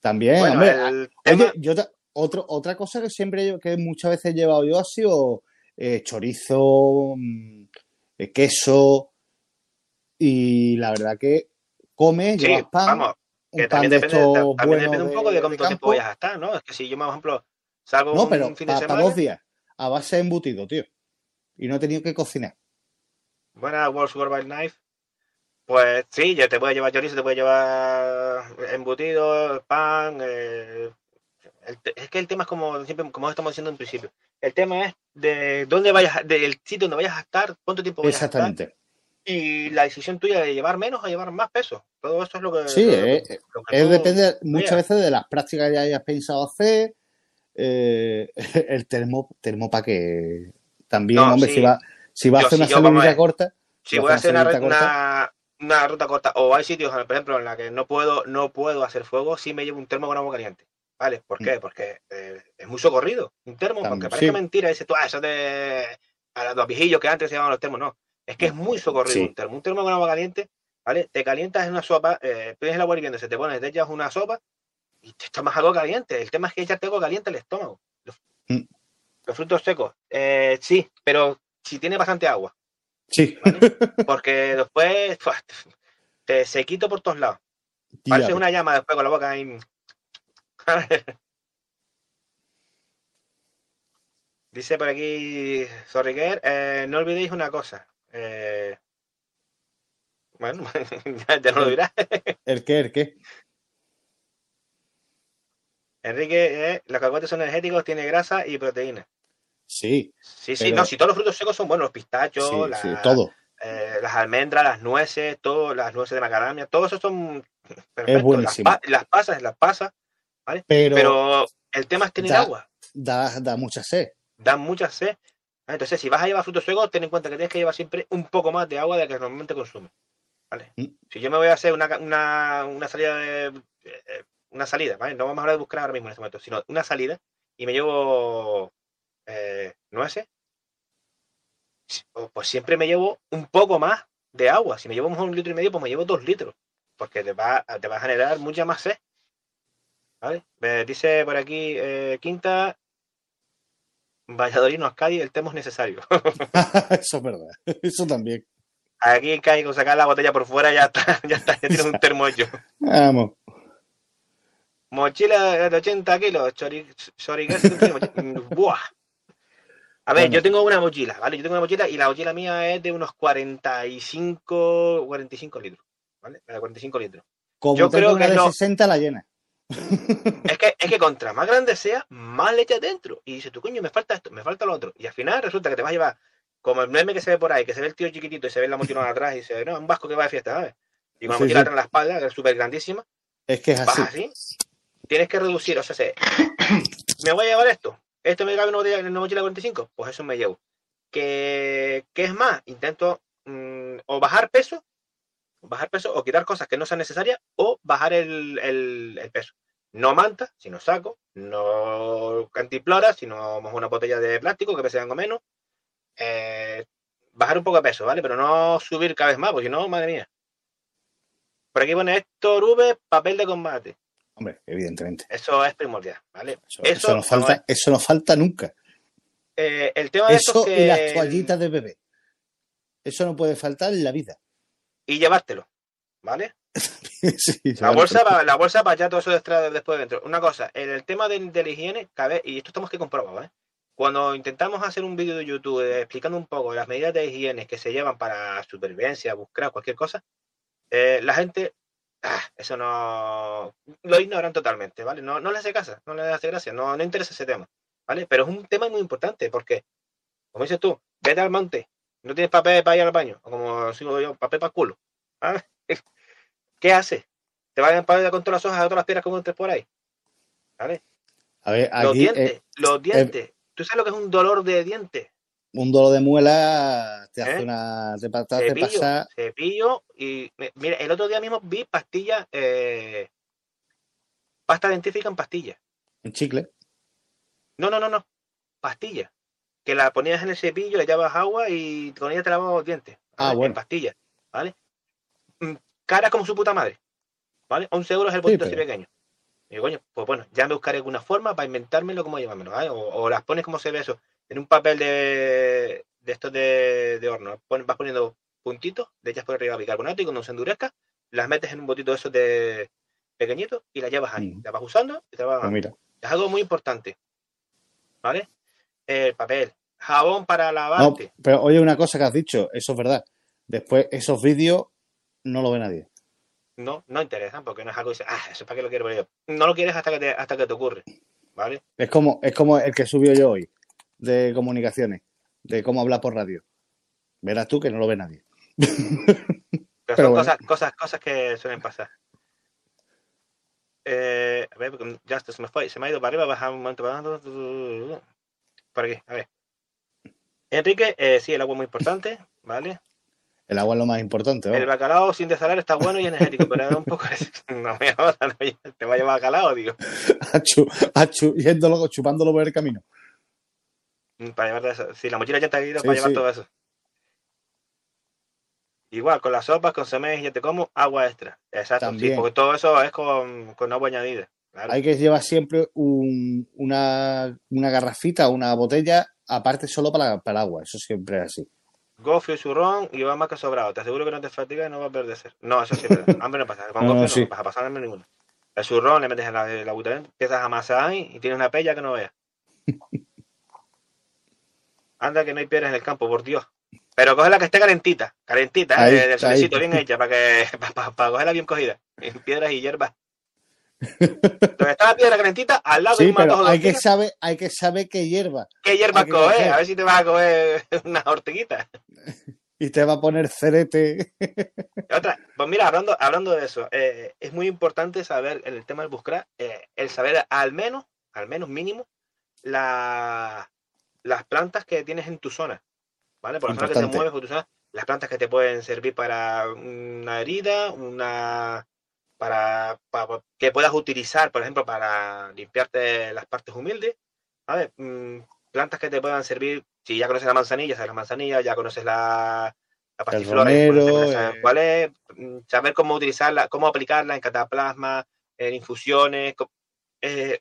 También, Bueno, hombre. el tema- Oye, yo ta- otro, otra cosa que siempre yo- que muchas veces he llevado yo ha sido eh, chorizo, mm, eh, queso y la verdad que comes, Sí, llevas pan, vamos, que un también de depende, también depende un poco de, cuánto tiempo vayas a estar, ¿no? Es que si yo, por ejemplo, salgo No, un pero fin de semana, dos días, a base de embutido, tío. Y no he tenido que cocinar. buena World Survival Knife, pues sí, ya te puede llevar chorizo, te puede llevar embutido, pan. eh, el es que el tema es como siempre, como estamos diciendo en principio. El tema es de dónde vayas, del sitio donde vayas a estar, cuánto tiempo vayas a estar Exactamente. y la decisión tuya de llevar menos o llevar más peso. Todo eso es lo que. Sí, lo, eh, lo que Es depende muchas veces de las prácticas que hayas pensado hacer. eh, el termo, termo para que también, No, hombre, sí. si va, si va a hacer si una yo, vamos a saludita ver. corta, Si voy a hacer una, salidita una, una ruta corta, o hay sitios, por ejemplo, en la que no puedo, no puedo hacer fuego, sí me llevo un termo con agua caliente. ¿Vale? ¿Por qué? Porque eh, es muy socorrido. Un termo, Mm. También, aunque parezca sí. mentira, dices tú, ah, eso de a los viejillos que antes se llamaban los termos, no. Es que es muy socorrido Sí. un termo. Un termo con agua caliente, ¿vale? Te calientas en una sopa, eh, tienes el agua hirviendo, se te pone, te echas una sopa y te tomas algo caliente. El tema es que echarte algo caliente al estómago. Los, Mm. los frutos secos, eh, sí, pero si tiene bastante agua sí. porque después ¡fua! te se quito por todos lados. Tía, Pareces una llama después con la boca ahí. Dice por aquí Zorriguer, eh, no olvidéis una cosa. eh, bueno, ya, ya no lo dirás. ¿El qué? ¿El qué? Enrique, eh, los cacahuetes son energéticos, tiene grasa y proteína. Sí, Sí, sí, Pero- no, si todos los frutos secos son buenos, los pistachos, sí, la- sí, todo. eh, las almendras, las nueces, todo, las nueces de macadamia, todo eso son perfectos. Las, buenísimo. las pasas, las pasas, Pero, pero el tema es tener da- agua. da, da mucha sed. dan mucha sed. Entonces, si vas a llevar frutos secos, ten en cuenta que tienes que llevar siempre un poco más de agua de la que normalmente consumes. ¿vale? Mm. Si yo me voy a hacer una, una, una salida de. eh, una salida, ¿vale? No vamos a hablar de buscar ahora mismo en este momento, sino una salida y me llevo eh, nueces, pues siempre me llevo un poco más de agua. Si me llevo un litro y medio, pues me llevo dos litros. Porque te va, te va a generar mucha más sed. ¿Vale? Me dice por aquí eh, Quinta, Valladolid no Cádiz, el tema es necesario. Eso es verdad. Eso también. Aquí Cádiz con sacar la botella por fuera ya está, ya está, ya tienes un termo hecho. Vamos. Mochila de 80 kilos, chori, chorigués, Buah. A ver, Bueno. yo tengo una mochila, ¿vale? Yo tengo una mochila y la mochila mía es de unos 45, 45 litros, ¿vale? La de 45 litros. Como Yo tengo creo una que de no. 60 la llena. Es que, es que contra más grande sea, más le echas dentro. Y dices, tú coño, me falta esto, me falta lo otro. Y al final resulta que te vas a llevar, como el meme que se ve por ahí, que se ve el tío chiquitito y se ve la mochila atrás y se ve, no, un vasco que va de fiesta, ¿sabes? Y con la Sí, mochila sí. atrás en la espalda, que es súper grandísima, Es que es así. así, tienes que reducir, o sea, se- me voy a llevar esto, esto me cabe en una botella- en una mochila 45, pues eso me llevo. ¿Qué, qué es más? Intento mm, o bajar peso, bajar peso, o quitar cosas que no sean necesarias, o bajar el, el- el peso. No manta, sino saco, no cantimploras, sino una botella de plástico que pese algo menos. Eh, bajar un poco de peso, ¿vale? Pero no subir cada vez más, porque si no, madre mía. Por aquí pone Héctor V, papel de combate. Hombre, evidentemente. Eso es primordial, ¿vale? Eso, Eso, eso a falta, eso nos falta nunca. Eh, el tema de esto Eso es y que- las toallitas de bebé. Eso no puede faltar en la vida. Y llevártelo, ¿vale? Sí, La bolsa, va, la bolsa para allá, todo eso extra después de dentro. Una cosa, en el tema de, de la higiene, cabe, y esto estamos que comprobar, ¿eh? Cuando intentamos hacer un vídeo de YouTube eh, explicando un poco las medidas de higiene que se llevan para supervivencia, buscar cualquier cosa, eh, la gente, ah, eso no, lo ignoran totalmente, ¿vale? No, no le hace caso, no le hace gracia, no, no interesa ese tema, ¿vale? Pero es un tema muy importante porque, como dices tú, vete al monte, no tienes papel para ir al baño, o como sigo yo, papel para el culo. ¿ah? ¿Qué haces? ¿Te vas a empalar con todas las hojas de todas las piedras que encuentres por ahí? ¿Vale? A ver, los aquí dientes, eh, los dientes. ¿Tú sabes lo que es un dolor de dientes? un dolor de muela te hace ¿Eh? una. te, te hace Cepillo, pasar. cepillo y mi- mira, el otro día mismo vi pastillas, eh, pasta dentífrica en pastillas. Un chicle. No, no, no, no, pastillas. Que la ponías en el cepillo, le echabas agua y con ella te lavabas los dientes. Ah, bueno. En pastillas, ¿vale? Mm, Cara como su puta madre, ¿vale? 11 euros el bolsito así pero- pequeño. Y digo, coño, pues bueno, ya me buscaré alguna forma para inventármelo cómo llevármelo, ¿vale? O, o las pones como se ve eso, en un papel de, de estos de, de horno. Pon- vas poniendo puntitos, le echas por arriba bicarbonato y cuando se endurezca, las metes en un botito de esos de pequeñito y las llevas ahí. Mm. Las vas usando y te vas Pues mira. es algo muy importante. ¿Vale? El papel. Jabón para No, lavarte. pero oye, una cosa que has dicho, eso es verdad. Después, esos vídeos no lo ve nadie. No, no, interesan porque no es algo que dice, ah, eso es para qué lo quiero ver yo. No lo quieres hasta que te, hasta que te ocurre. ¿Vale? Es como, es como el que subió yo hoy, de comunicaciones, de cómo hablar por radio. Verás tú que no lo ve nadie. Pero, Pero son bueno. cosas, cosas, cosas que suelen pasar. Eh, a ver, ya se me fue, se me ha ido para arriba, baja un momento para abajo. Por aquí, a ver. Enrique, eh, sí, el agua es muy importante, ¿vale? El agua es lo más importante. El vamos. bacalao sin desalar está bueno y energético, pero un poco. No me jodas, no, te va a llevar bacalao, digo. Achu, achu, yéndolo, chupándolo por el camino. Para llevar eso. Si la mochila ya está Sí, para llevar sí. todo eso. Igual, con las sopas, con semes y ya te como, agua extra. Exacto, También. sí, porque todo eso es con, con agua añadida. Claro. Hay que llevar siempre un- una, una garrafita o una botella aparte solo para, para el agua. Eso siempre es así. Gofio y zurrón y va más que sobrado. Te aseguro que no te fatiga y no va a perder. No, eso sí es verdad. Hambre no pasa. Con No, no, gofio no, sí. vas a pasar hambre ninguno. El zurrón le metes en la, la empiezas a amasar ahí y tienes una pella que no veas. Anda que no hay piedras en el campo, por Dios. Pero coge la que esté calentita, calentita, Ahí, eh, del solecito, ahí. bien hecha, para que para, cogerla bien cogida. En piedras y hierbas. Donde está la piedra calentita, al lado de Sí, un pero hay que saber, hay que saber qué hierba. ¿qué coges? coger. A ver si te vas a coger unas ortiguitas. Y te va a poner cerete. Otra, pues mira, hablando, hablando de eso, eh, es muy importante saber en el tema del Buscra, eh, el saber al menos, al menos mínimo, la- las plantas que tienes en tu zona. ¿Vale? Por la zona que te mueves por tu zona, las plantas que te pueden servir para una herida, una para, para que puedas utilizar, por ejemplo, para limpiarte las partes humildes. Mm, plantas que te puedan servir, si ya conoces la manzanilla, sabes la manzanilla, ya conoces la, la eh. cuál es, mm, saber cómo utilizarla, cómo aplicarla en cataplasma, en infusiones. eh,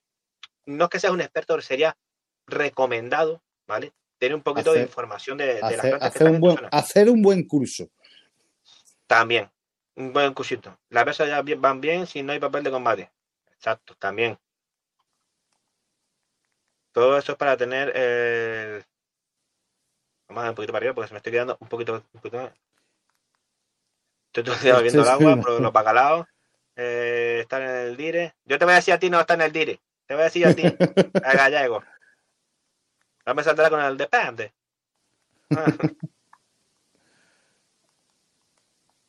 no es que seas un experto, pero sería recomendado, ¿vale? Tener un poquito de información de, de las plantas que hacer un buen, hacer un buen curso. También, un buen cursito. Las veces ya bien- van bien si no hay papel de combate. Exacto, también. Todo eso es para tener el... Vamos a dar un poquito para arriba porque se me estoy quedando un poquito... Un poquito... Estoy todo el día bebiendo el agua, pero los bacalaos. Eh, estar en el dire. Yo te voy a decir a ti, no está en el dire. Te voy a decir a ti, a gallego. No me saldrá con el depende. Ah.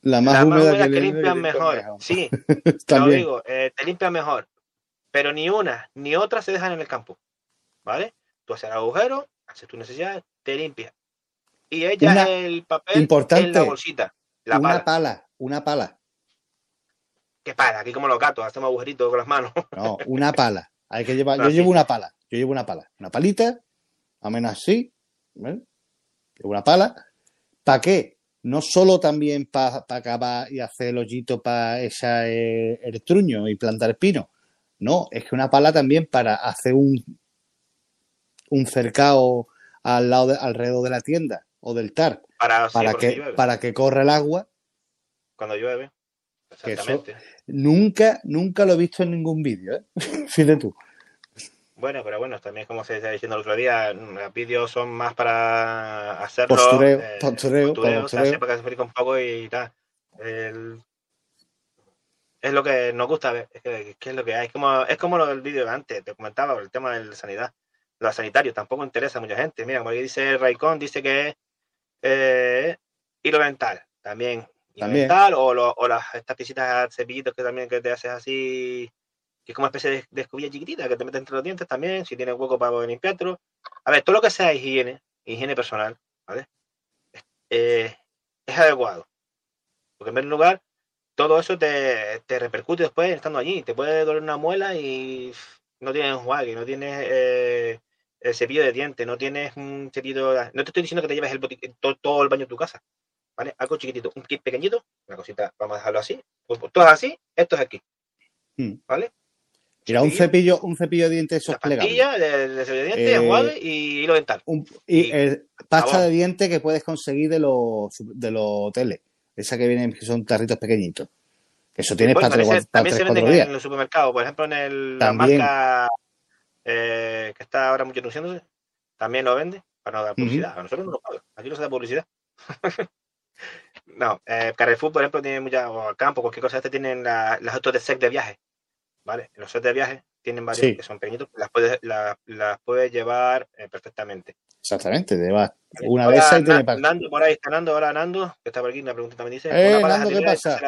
La más Las más húmeda húmedas que, limpian mejor. mejor. Sí, te lo digo, eh, te limpian mejor. Pero ni una ni otra se dejan en el campo. ¿Vale? Tú haces el agujero, haces tu necesidad, te limpias. Y ella Una- el papel importante, en la bolsita. La una pala. pala, una pala. ¿Qué pala? Aquí como los gatos, hacemos agujeritos con las manos. No, una pala. Hay que llevar. No, yo sí. llevo una pala. Yo llevo una pala. Una palita, más o menos así. ¿vale? Llevo una pala. ¿Para qué? No solo también para acabar y hacer el hoyito para echar eh, el truño y plantar pino. No, es que una pala también para hacer un, un cercado al lado de- alrededor de la tienda o del tar Para, para que para que corra el agua Cuando llueve. Eso- Exactamente. nunca nunca lo he visto en ningún vídeo ¿eh? fíjate tú Bueno, pero bueno, también como se está diciendo el otro día, los vídeos son más para hacerlo. Postureo, eh, postureo, para o sea, postureo. siempre que se un poco y tal. El- es lo que nos gusta ver, es, que, que es lo que hay. Es como, es como lo del vídeo de antes, te comentaba, el tema de la sanidad. Los sanitarios tampoco interesa a mucha gente. Mira, como dice Raikon, dice que es eh, hilo dental, también. Hilo También. dental o, lo- o las, estas piecitas cepillitos que también que te haces así que es como una especie de, de escobilla chiquitita que te metes entre los dientes también, si tienes hueco para limpiártelo. A ver, todo lo que sea higiene, higiene personal, ¿vale? Eh, es adecuado. Porque en primer lugar, todo eso te, te repercute después estando allí. Te puede doler una muela y no tienes enjuague, no tienes eh, el cepillo de dientes, no tienes un cepillo... de- No te estoy diciendo que te lleves el todo, todo el baño de tu casa, ¿vale? Algo chiquitito, un kit pequeñito, una cosita, vamos a dejarlo así. Pues, pues, todo es así, esto es aquí, Hmm. ¿vale? Mira un Cepillo. un cepillo de dientes esos plegables de, cepillo de dientes, Eh, enjuague y hilo dental. Un- y y el pasta de dientes que puedes conseguir de los de los hoteles esa que vienen que son tarritos pequeñitos que eso tienes Pues, para tres, para también tres se venden en los supermercados, por ejemplo, en el, la También. marca eh, que está ahora mucho anunciándose, también lo vende para no dar publicidad. A nosotros no nos pagan, aquí no se da publicidad. no, eh, Carrefour, por ejemplo, tiene muchas, o Campo, cualquier cosa, este tienen la- las autos de set de viaje, ¿vale? Los sets de viaje tienen varios Sí. que son pequeñitos, las puedes, las, las puedes llevar eh, perfectamente. exactamente Una de esas y tiene para. Nando por ahí está Nando, ahora Nando, que está por aquí, una pregunta también dice. Eh, una pala Nando, ¿qué pasa?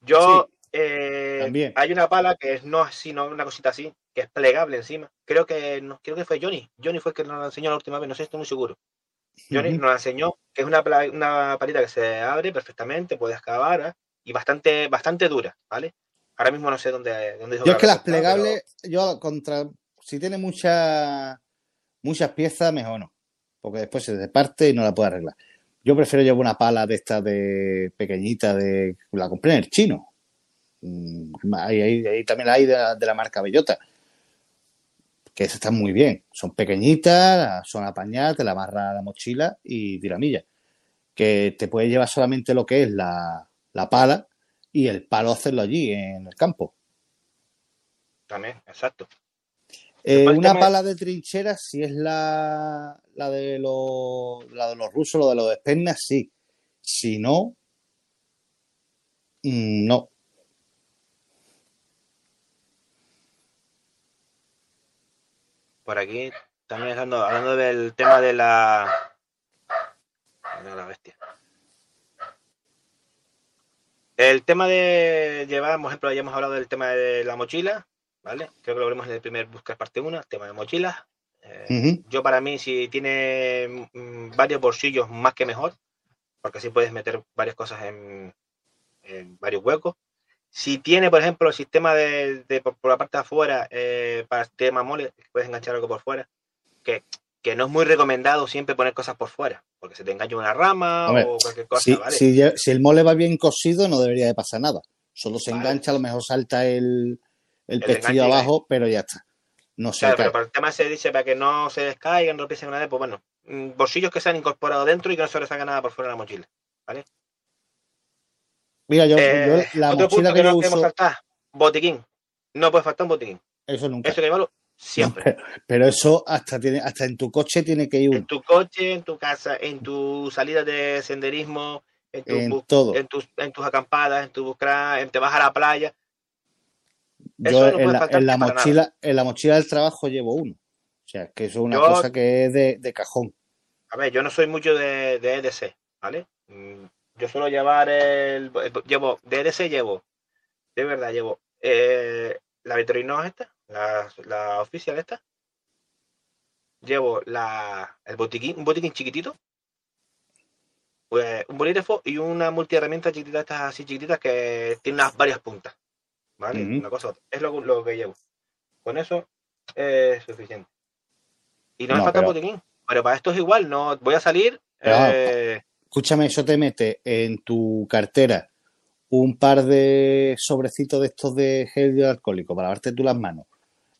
Yo, eh, hay una pala que es no así, no una cosita así, que es plegable encima. Creo que no, creo que fue Johnny. Johnny fue el que nos la enseñó la última vez, no sé, estoy muy seguro. Johnny nos la enseñó, que es una, una palita que se abre perfectamente, puede excavar ¿eh? y bastante, bastante dura, ¿vale? Ahora mismo no sé dónde. dónde yo es que las plegables, yo contra. Si tiene muchas muchas piezas, mejor no. Porque después se desparte y no la puede arreglar. Yo prefiero llevar una pala de esta de pequeñita, de la compré en el chino. Mm, ahí, ahí, también la hay de la, marca Bellota. Que están muy bien. Son pequeñitas, son apañadas, te la amarra a la mochila y tiramilla. Que te puede llevar solamente lo que es la, la pala y el palo hacerlo allí en el campo. También, exacto. Eh, una pala de trinchera, si es la, la, de los, la de los rusos, lo de los espenas, sí. Si no, mm, no. Por aquí, también hablando, hablando del tema de la. De la bestia. El tema de llevar, por ejemplo, ya hemos hablado del tema de la mochila, ¿vale? Creo que lo veremos en el primer Buscar parte 1, tema de mochilas. Eh, yo para mí, si tiene mm, varios bolsillos, más que mejor, porque así puedes meter varias cosas en, varios huecos. Si tiene, por ejemplo, el sistema de, por, la parte de afuera, eh, para el tema mole, puedes enganchar algo por fuera, que, que no es muy recomendado siempre poner cosas por fuera, porque se te engancha una rama o cualquier cosa. Si, si, el mole va bien cosido, no debería de pasar nada. Solo se engancha, a lo mejor salta el, el, pestillo abajo, pero ya está. No sé. Claro, pero para el tema se dice para que no se descaigan, no piensen nada, pues bueno, mm, bolsillos que se han incorporado dentro y que no se les salga nada por fuera de la mochila. ¿Vale? Mira, yo, eh, la mochila que, no uso... faltar, botiquín. No puede faltar un botiquín. Eso nunca. Eso que Siempre. pero, eso hasta tiene, hasta en tu coche tiene que ir En tu coche, en tu casa, en tu salida de senderismo, en, tu, todo. En, tus, en tus acampadas, en tu búsqueda, en te vas a la playa. Yo en, la, mochila, en la mochila del trabajo llevo uno. O sea, que eso es una cosa que es de, cajón. A ver, yo no soy mucho de, de EDC, ¿vale? Mm, yo suelo llevar el, llevo, de EDC llevo, de verdad llevo eh, la veterinaria esta, la, la oficial esta. Llevo la, el botiquín, un botiquín chiquitito, pues, un bolígrafo y una multiherramienta chiquitita, estas así chiquititas que tienen unas varias puntas. ¿Vale? Una cosa Es lo, lo, que llevo. Con eso es suficiente. Y no, me falta el botiquín. Pero para esto es igual, no voy a salir. Eh, escúchame, eso te mete en tu cartera un par de sobrecitos de estos de gel alcohólico para lavarte tú las manos,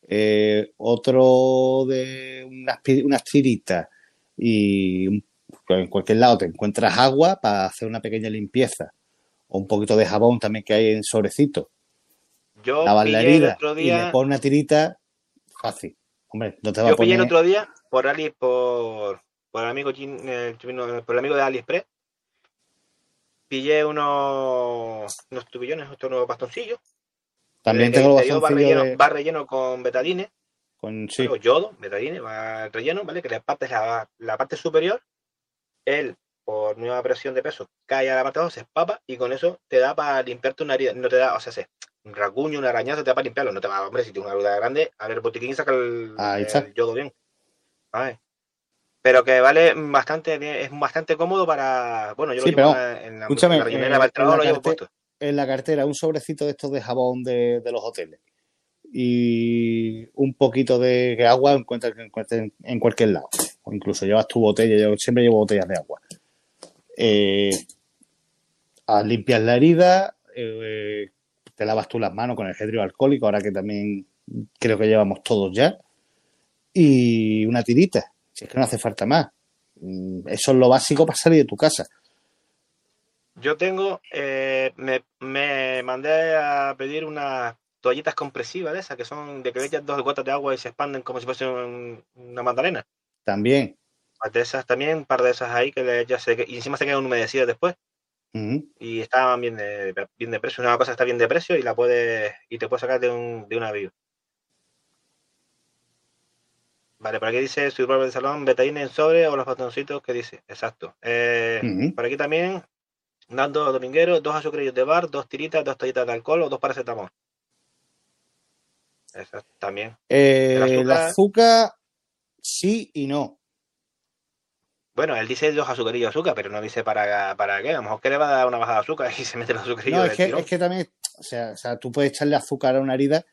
eh, otro de unas, unas tiritas y en cualquier lado te encuentras agua para hacer una pequeña limpieza o un poquito de jabón también que hay en sobrecito. Yo la herida otro día... y le pones una tirita fácil. Hombre, no te va Yo a poner... pillé el otro día por Ali, por, por el amigo eh, por el amigo de AliExpress pillé unos, unos tubillones, estos nuevos bastoncillos. También tengo bastoncillos. Va relleno, va relleno con betadine. Con sí. yodo, betadine, va relleno, ¿vale? Que la parte, la, la parte superior, él, por nueva presión de peso, cae a la parte de abajo, se espapa y con eso te da para limpiarte una herida. No te da, o sea, se, un raguño, un arañazo, te da para limpiarlo. No te va, hombre, si tienes una herida grande, a ver el botiquín y saca el, el yodo bien. ¿Vale? pero que vale bastante es bastante cómodo para bueno yo lo llevo en la, escúchame, en la, trabajo, lo llevo puesto. En la cartera un sobrecito de estos de jabón de, los hoteles y un poquito de agua encuentras en, en cualquier lado o incluso llevas tu botella yo siempre llevo botellas de agua eh, limpias la herida eh, te lavas tú las manos con el alcohólico ahora que también creo que llevamos todos ya y una tirita si es que no hace falta más. Mm, eso es lo básico para salir de tu casa. Yo tengo, eh, me, mandé a pedir unas toallitas compresivas de esas, que son de que echas dos gotas de agua y se expanden como si fuesen una magdalena. También. De esas también, un par de esas ahí que le echas, y encima se quedan humedecidas después. Y estaban bien de, bien de precio. Una cosa está bien de precio y la puedes, y te puedes sacar de un, de un avión. Vale, por aquí dice su propio salón, betaína en sobre o los botoncitos que dice. Exacto. Eh. Por aquí también, Nando Dominguero, dos azucarillos de bar, dos tiritas, dos toallitas de alcohol o dos paracetamol. Exacto, también. Eh, El el azúcar- sí y no. Bueno, él dice dos azucarillos de azúcar, pero no dice para, para qué. A lo mejor que le va a dar una bajada de azúcar y se mete los azucarillos No, del es que, tirón. es que también, o sea, o sea, tú puedes echarle azúcar a una herida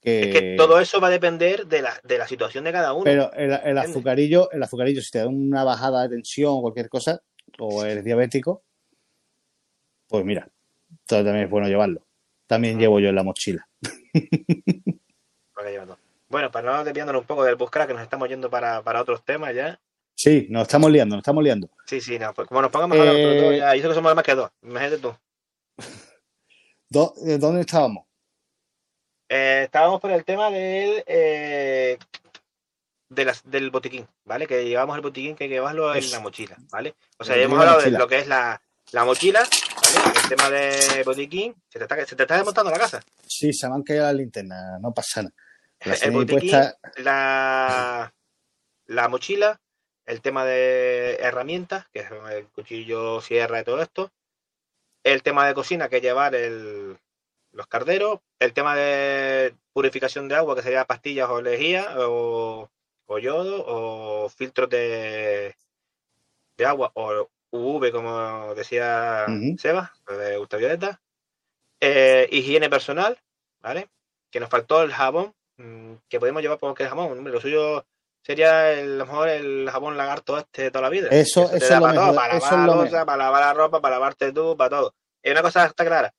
que... Es que todo eso va a depender de la, de la situación de cada uno. Pero el, el azucarillo, el azucarillo, si te da una bajada de tensión o cualquier cosa, o eres diabético, pues mira, también es bueno llevarlo. También llevo yo en la mochila. Bueno, para no desviándonos un poco del buscar, que nos estamos yendo para, para otros temas ya. Sí, nos estamos liando, nos estamos liando. Sí, sí, no, pues como nos pongamos a hablar Eh, dos, ya, yo que somos más que dos. Imagínate tú. ¿de ¿Dónde estábamos? Eh, estábamos por el tema del, eh, de las- del botiquín, ¿vale? Que llevamos el botiquín que hay que llevarlo en la mochila, ¿vale? O sea, ya hemos hablado de lo que es la, la mochila, tema de botiquín. Se te está, se te está desmontando la casa. Sí, se me han caído las linternas, no pasa nada. El botiquín, la, la mochila, el tema de herramientas, que es el cuchillo, sierra y todo esto. El tema de cocina, que es llevar el, los carderos. El tema de purificación de agua, que sería pastillas o lejía, o, o yodo, o filtros de, de agua, o UV, como decía. Seba, de ultravioleta. Eh, higiene personal, ¿vale? Que nos faltó el jabón, mm, que podemos llevar porque el jabón, lo suyo sería el, a lo mejor el jabón lagarto este de toda la vida. Eso- eso da es lo para todo, mejor, para lavar la lo losa, mejor. para lavar la ropa, para lavarte tú, para todo. Y una cosa está clara,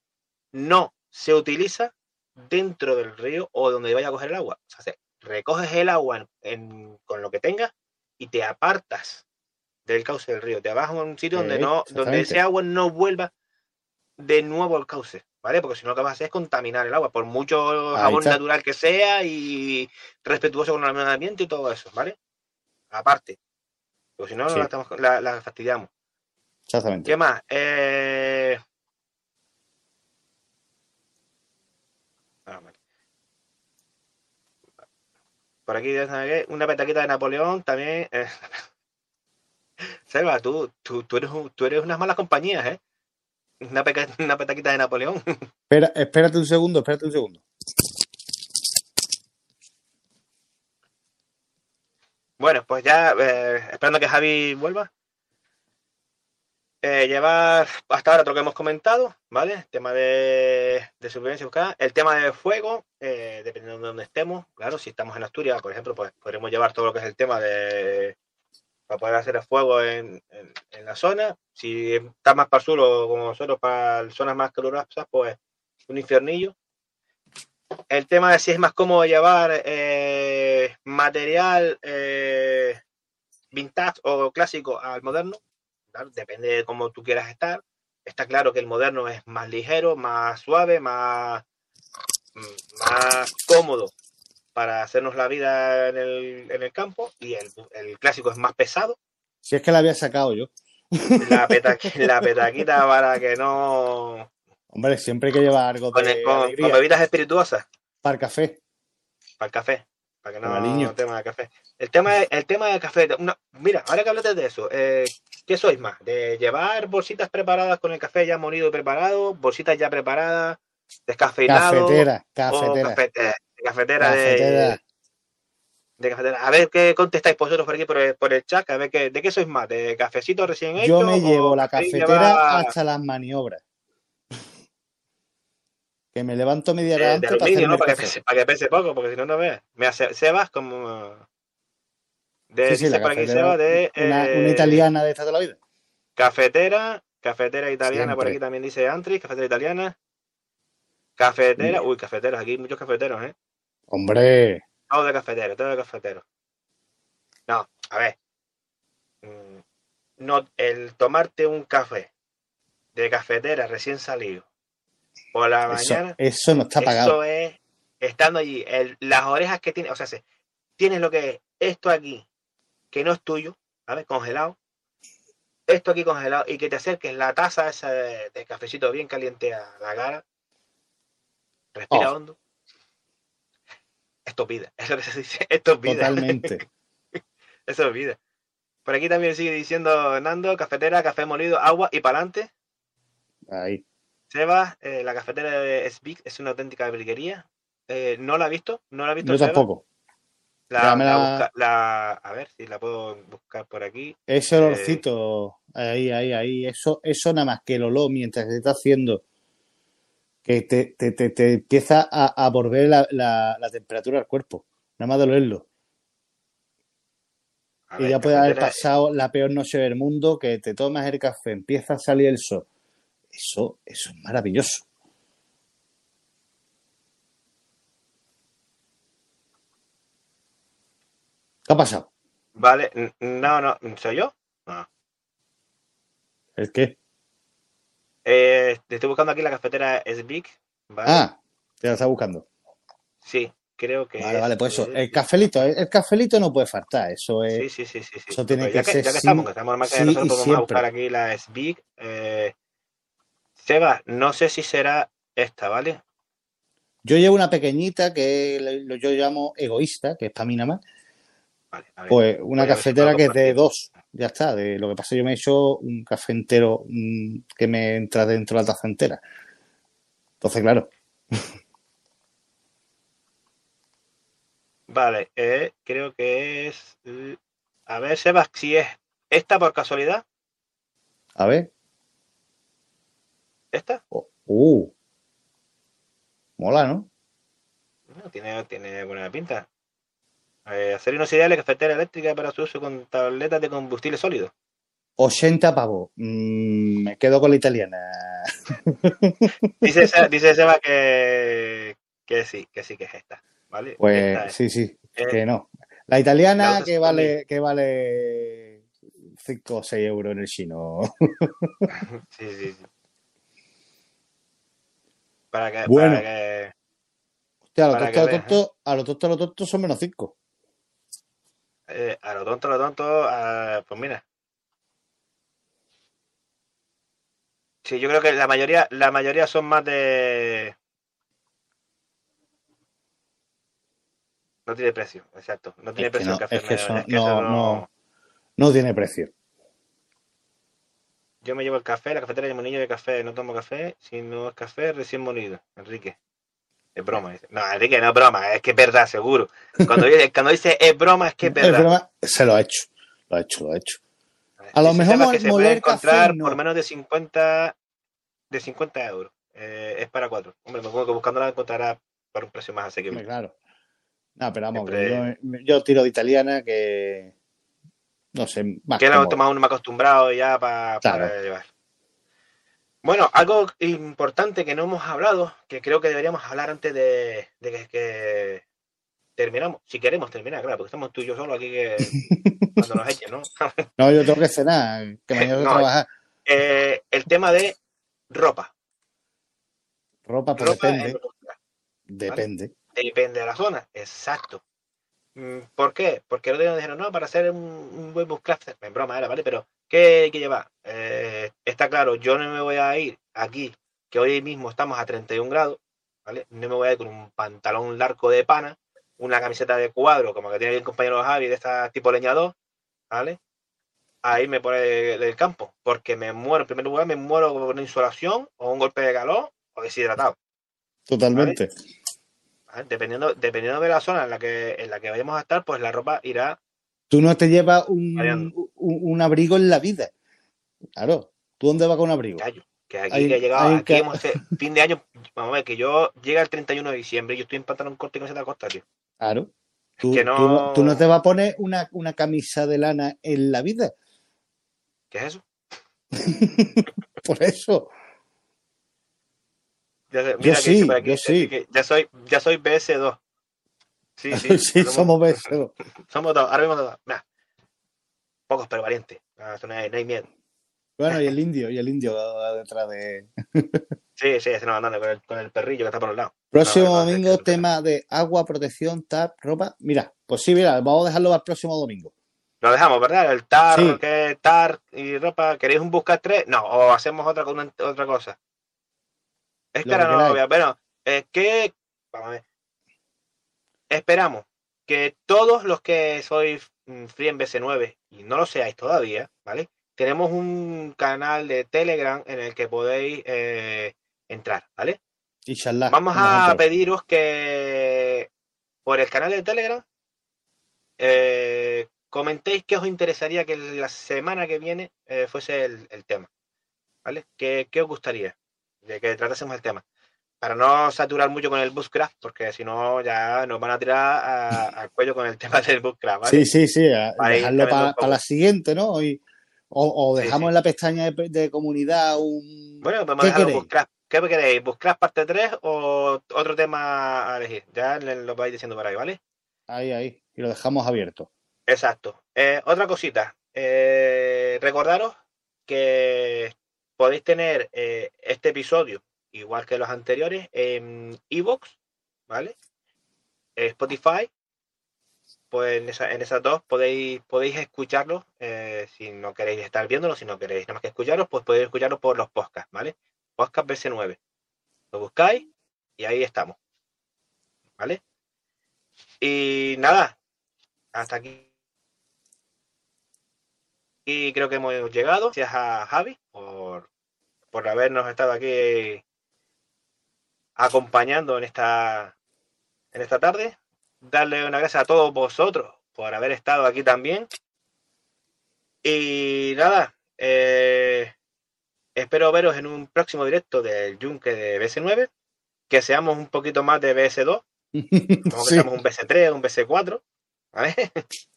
no se utiliza dentro del río o donde vaya a coger el agua. O sea, se- recoges el agua en- en- con lo que tengas y te apartas del cauce del río. Te vas a un sitio donde no, donde ese agua no vuelva de nuevo al cauce, ¿vale? Porque si no lo que vas a hacer es contaminar el agua, por mucho jabón natural que sea y respetuoso con el medio ambiente y todo eso, ¿vale? Aparte. Porque si no, Sí. la, estamos- la- la fastidiamos. Exactamente. ¿Qué más? Eh... Por aquí una petaquita de Napoleón también. eh. Seba, tú, tú, tú, eres, un- tú eres unas malas compañías, ¿eh? Una, peca- una petaquita de Napoleón. Espera, espérate un segundo, espérate un segundo. Bueno, pues ya, eh, esperando que Javi vuelva. Eh, llevar hasta ahora todo lo que hemos comentado, ¿vale? El tema de, de supervivencia buscada. El tema de fuego, eh, dependiendo de donde estemos. Claro, si estamos en Asturias, por ejemplo, pues podremos llevar todo lo que es el tema de para poder hacer el fuego en, en- en la zona. Si está más para el sur o como nosotros, para zonas más calurosas, pues un infiernillo. El tema de si es más cómodo llevar eh, material eh, vintage o clásico al moderno, depende de cómo tú quieras estar. Está claro que el moderno es más ligero, más suave, más, mm, más cómodo para hacernos la vida en el, en el campo y el, el clásico es más pesado. Si es que la había sacado yo. La, peta- la petaquita para que no... Hombre, siempre hay que llevar algo Con, de con- bebidas espirituosas. para el café. para el café, para que no Ronaldinho. tema de café. El tema, de- el tema del café, una- mira, ahora que hablaste de eso, eh, ¿qué sois más? ¿De llevar bolsitas preparadas con el café ya molido y preparado? ¿Bolsitas ya preparadas? ¿Descafeinado? Cafetera, cafetera. cafete- cafetera, Cafetera. de, de cafetera? A ver qué contestáis vosotros por aquí por el, por el chat, a ver qué, de qué sois más, de cafecito recién hecho. Yo me llevo la cafetera hasta las maniobras. Que me levanto media hora antes para que, pese, para que pese poco, porque si no, no ves. Mira, Se- Sebas como... De, Sí, sí, dice por aquí Sebas de... Una, eh, una italiana de esta de la vida. Cafetera, cafetera italiana, por aquí también dice Antri, cafetera italiana. Cafetera, uy, cafeteros, aquí hay muchos cafeteros, ¿eh? Hombre, Todo de cafetero, todo de cafetero. No, a ver. Mm, No, el tomarte un café de cafetera recién salido por la eso, mañana, eso no está pagado. eso es estando allí, el- las orejas que tiene, o sea, se- tienes lo que es esto aquí, que no es tuyo, ¿sabes? Congelado. Esto aquí congelado y que te acerques la taza esa de, de cafecito bien caliente a la cara. Respira Oh. hondo. Esto es lo que se dice, esto pide. Totalmente. Eso olvida. Por aquí también sigue diciendo Nando, cafetera, café molido, agua y pa'lante. Ahí. Seba, eh, la cafetera de Speak es una auténtica briguería. Eh, no la he visto, no la he visto. Yo Seba. tampoco. La, Ya me la la- busca- la- a ver si la puedo buscar por aquí. Ese Eh, olorcito, ahí, ahí, ahí, eso, eso nada más que el olor mientras se está haciendo, que te, te, te, te empieza a, a volver la, la, la temperatura del cuerpo, nada más de olerlo. a Y ver, ya puede haber pasado la peor noche del mundo, que te tomas el café, empieza a salir el sol. Eso, eso es maravilloso. ¿Qué ha pasado? Vale, no, no, ¿soy yo? No. ¿El qué? Eh, estoy buscando aquí la cafetera Speak. ¿vale? Ah, te la está buscando. Sí, creo que. Vale, es- vale, pues eso. El cafelito, el cafelito no puede faltar. Eso es. Sí, sí, sí, sí. sí. eso tiene ya que ser ya que estamos, que estamos más que sí nosotros podemos buscar aquí la Speak. Eh, Seba, no sé si será esta, ¿vale? Yo llevo una pequeñita que yo llamo egoísta, que es para mí nada más. Vale, a ver. Pues una cafetera que es de dos. Ya está. De, lo que pasa, yo me he hecho un café entero mm, que me entra dentro de la taza entera. Entonces, claro, Vale, eh, creo que es. eh, a ver, Seba, si es esta por casualidad. a ver. ¿Esta? Oh, uh. Mola, ¿no? No, tiene, tiene buena pinta. Eh, hacer inoxidable cafetera eléctrica para su uso con tabletas de combustible sólido. 80 pavos. Mm, me quedo con la italiana. Dice, Se- dice Seba que, que sí, que sí que es esta. ¿Vale? Esta Pues es. sí, sí, Eh, que no. La italiana que vale, que vale 5 o 6 euros en el chino. Sí, sí, sí. Para que, Bueno. para que- Hostia, a lo Para tonto, a lo que veas, tonto, a lo tonto, a lo tonto son menos 5. Eh, a lo tonto, a lo tonto, ah, pues mira. Sí, yo creo que la mayoría, la mayoría son más de. No tiene precio, exacto. No tiene Es que precio no, el café. es que me- eso es que eso no- no- No tiene precio. Yo me llevo el café, la cafetera de monillo de café, no tomo café, si no es café recién molido. Enrique. Es broma, dice. No, Enrique, no es broma, es que es verdad, seguro. Cuando dice, cuando dice es broma, es que es Es verdad. broma, se lo ha hecho. Lo ha hecho, lo ha hecho. A lo mejor que se puede encontrar café, no. por menos de 50 de 50 euros. Eh, es para cuatro. Hombre, me acuerdo que buscándola encontrará por un precio más asequible. claro. No, pero vamos, Siempre- yo, yo tiro de italiana que. No sé, más Que es más uno ha acostumbrado ya Claro. para llevar. Bueno, algo importante que no hemos hablado, que creo que deberíamos hablar antes de, de que, que terminamos. Si queremos terminar, claro, porque estamos tú y yo solo aquí que cuando nos echen, ¿no? No, yo tengo que cenar, que mañana tengo No, trabajar. Eh, el tema de ropa. Ropa, pues Ropa en depende. Depende. Depende de la zona, exacto. Mm, ¿Por qué? Porque el otro día nos dijeron, no, para hacer un, un buen buscraft, en broma era, ¿vale? Pero, ¿qué hay que llevar? Eh, está claro, yo no me voy a ir aquí, que hoy mismo estamos a 31 grados, ¿vale? No me voy a ir con un pantalón largo de pana, una camiseta de cuadro, como que tiene el compañero Javi, de esta tipo leñador, ¿vale? A irme por el, el campo, porque me muero, en primer lugar, me muero con una insolación, o un golpe de calor, o deshidratado. Totalmente. ¿vale? Dependiendo, dependiendo de la zona en la que en la que vayamos a estar, pues la ropa irá. Tú no te llevas un, un, un abrigo en la vida. Claro. ¿Tú dónde vas con un abrigo? callo, Que aquí Hay- que ha llegado, aquí que- hemos fin de año, vamos a ver, que yo llega el 31 de diciembre y yo estoy en pantalón corto y camiseta de costa, tío. Claro. Tú, que no- no... tú no te vas a poner una, una camisa de lana en la vida. ¿Qué es eso? Por eso. Ya sé- Yo mira que sí, yo sí. ya soy, ya soy BS2. Sí, sí, Sí, somos besos. somos dos, ahora mismo dos. Mira, pocos pero valientes. No, hay, no hay miedo. Bueno, y el indio, y el indio detrás de. Sí, sí, se nos andando con el, con el perrillo que está por el lado. Próximo No, no, domingo, tema de agua, protección, tap, ropa. Mira, pues sí, mira, vamos a dejarlo para el próximo domingo. Lo dejamos, ¿verdad? El tar, Sí. que tar y ropa. ¿Queréis un buscar tres? No, o hacemos otra, otra cosa. Es que ahora no lo voy a- Bueno, es que. Vamos a ver. Esperamos que todos los que sois mm, free en BS9 y no lo seáis todavía, ¿vale? Tenemos un canal de Telegram en el que podéis eh, entrar, ¿vale? Inshallah. Vamos a pediros que por el canal de Telegram eh, comentéis qué os interesaría que la semana que viene eh, fuese el, el tema, ¿vale? ¿Qué, qué os gustaría de que tratásemos el tema? Para no saturar mucho con el Bushcraft, porque si no ya nos van a tirar a- al cuello con el tema del Bushcraft, ¿vale? Sí, sí, sí. a- dejarlo para la siguiente, ¿no? Y- o, dejamos sí. en la pestaña de, de comunidad un. Bueno, ¿Qué dejarlo queréis? Bushcraft. ¿Qué queréis? ¿Bushcraft parte 3 o otro tema a elegir? Ya lo vais diciendo por ahí, ¿vale? Ahí, ahí. Y lo dejamos abierto. Exacto. Eh, otra cosita. eh, recordaros que podéis tener eh, este episodio, igual que los anteriores, en Evox, ¿vale? Eh, Spotify. Pues en, esa- en esas dos podéis, podéis escucharlos. eh, si no queréis estar viéndolo, si no queréis nada más que escucharlos, pues podéis escucharlos por los podcasts, ¿vale? Podcast BS9. Lo buscáis y ahí estamos. ¿Vale? Y nada, hasta aquí. Y creo que hemos llegado. Gracias a Javi por, por habernos estado aquí acompañando en esta, en esta tarde. Darle una gracias a todos vosotros por haber estado aquí también. Y nada, eh, espero veros en un próximo directo del Yunque de BS9. Que seamos un poquito más de BS2. Como que Sí. seamos un BS3, un BS4. ¿Vale?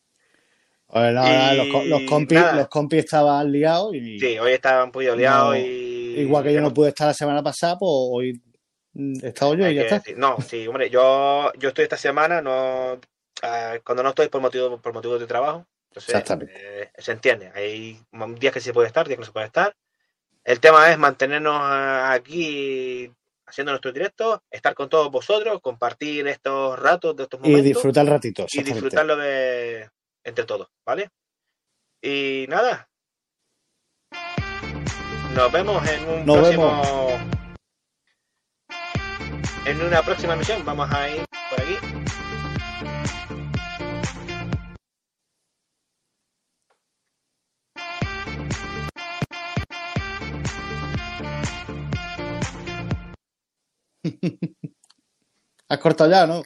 Bueno, ahora Y los, co- los compis, los compis estaban liados y Sí, hoy estaba un poquillo liado No, y. igual que yo no pude estar la semana pasada, pues hoy he estado yo y ya está. decir- No, sí, hombre, yo, yo estoy esta semana, no, ah, cuando no estoy por motivo, por motivos de trabajo, entonces Exactamente. eh, se entiende. Hay días que se puede estar, días que no se puede estar. El tema es mantenernos ah, aquí haciendo nuestro directo, estar con todos vosotros, compartir estos ratos de estos Y momentos disfrutar el ratito, y disfrutarlo de entre todos, ¿vale? Y nada. Nos vemos en un Nos próximo. En una próxima emisión. Vamos a ir por aquí. Has cortado ya, ¿no?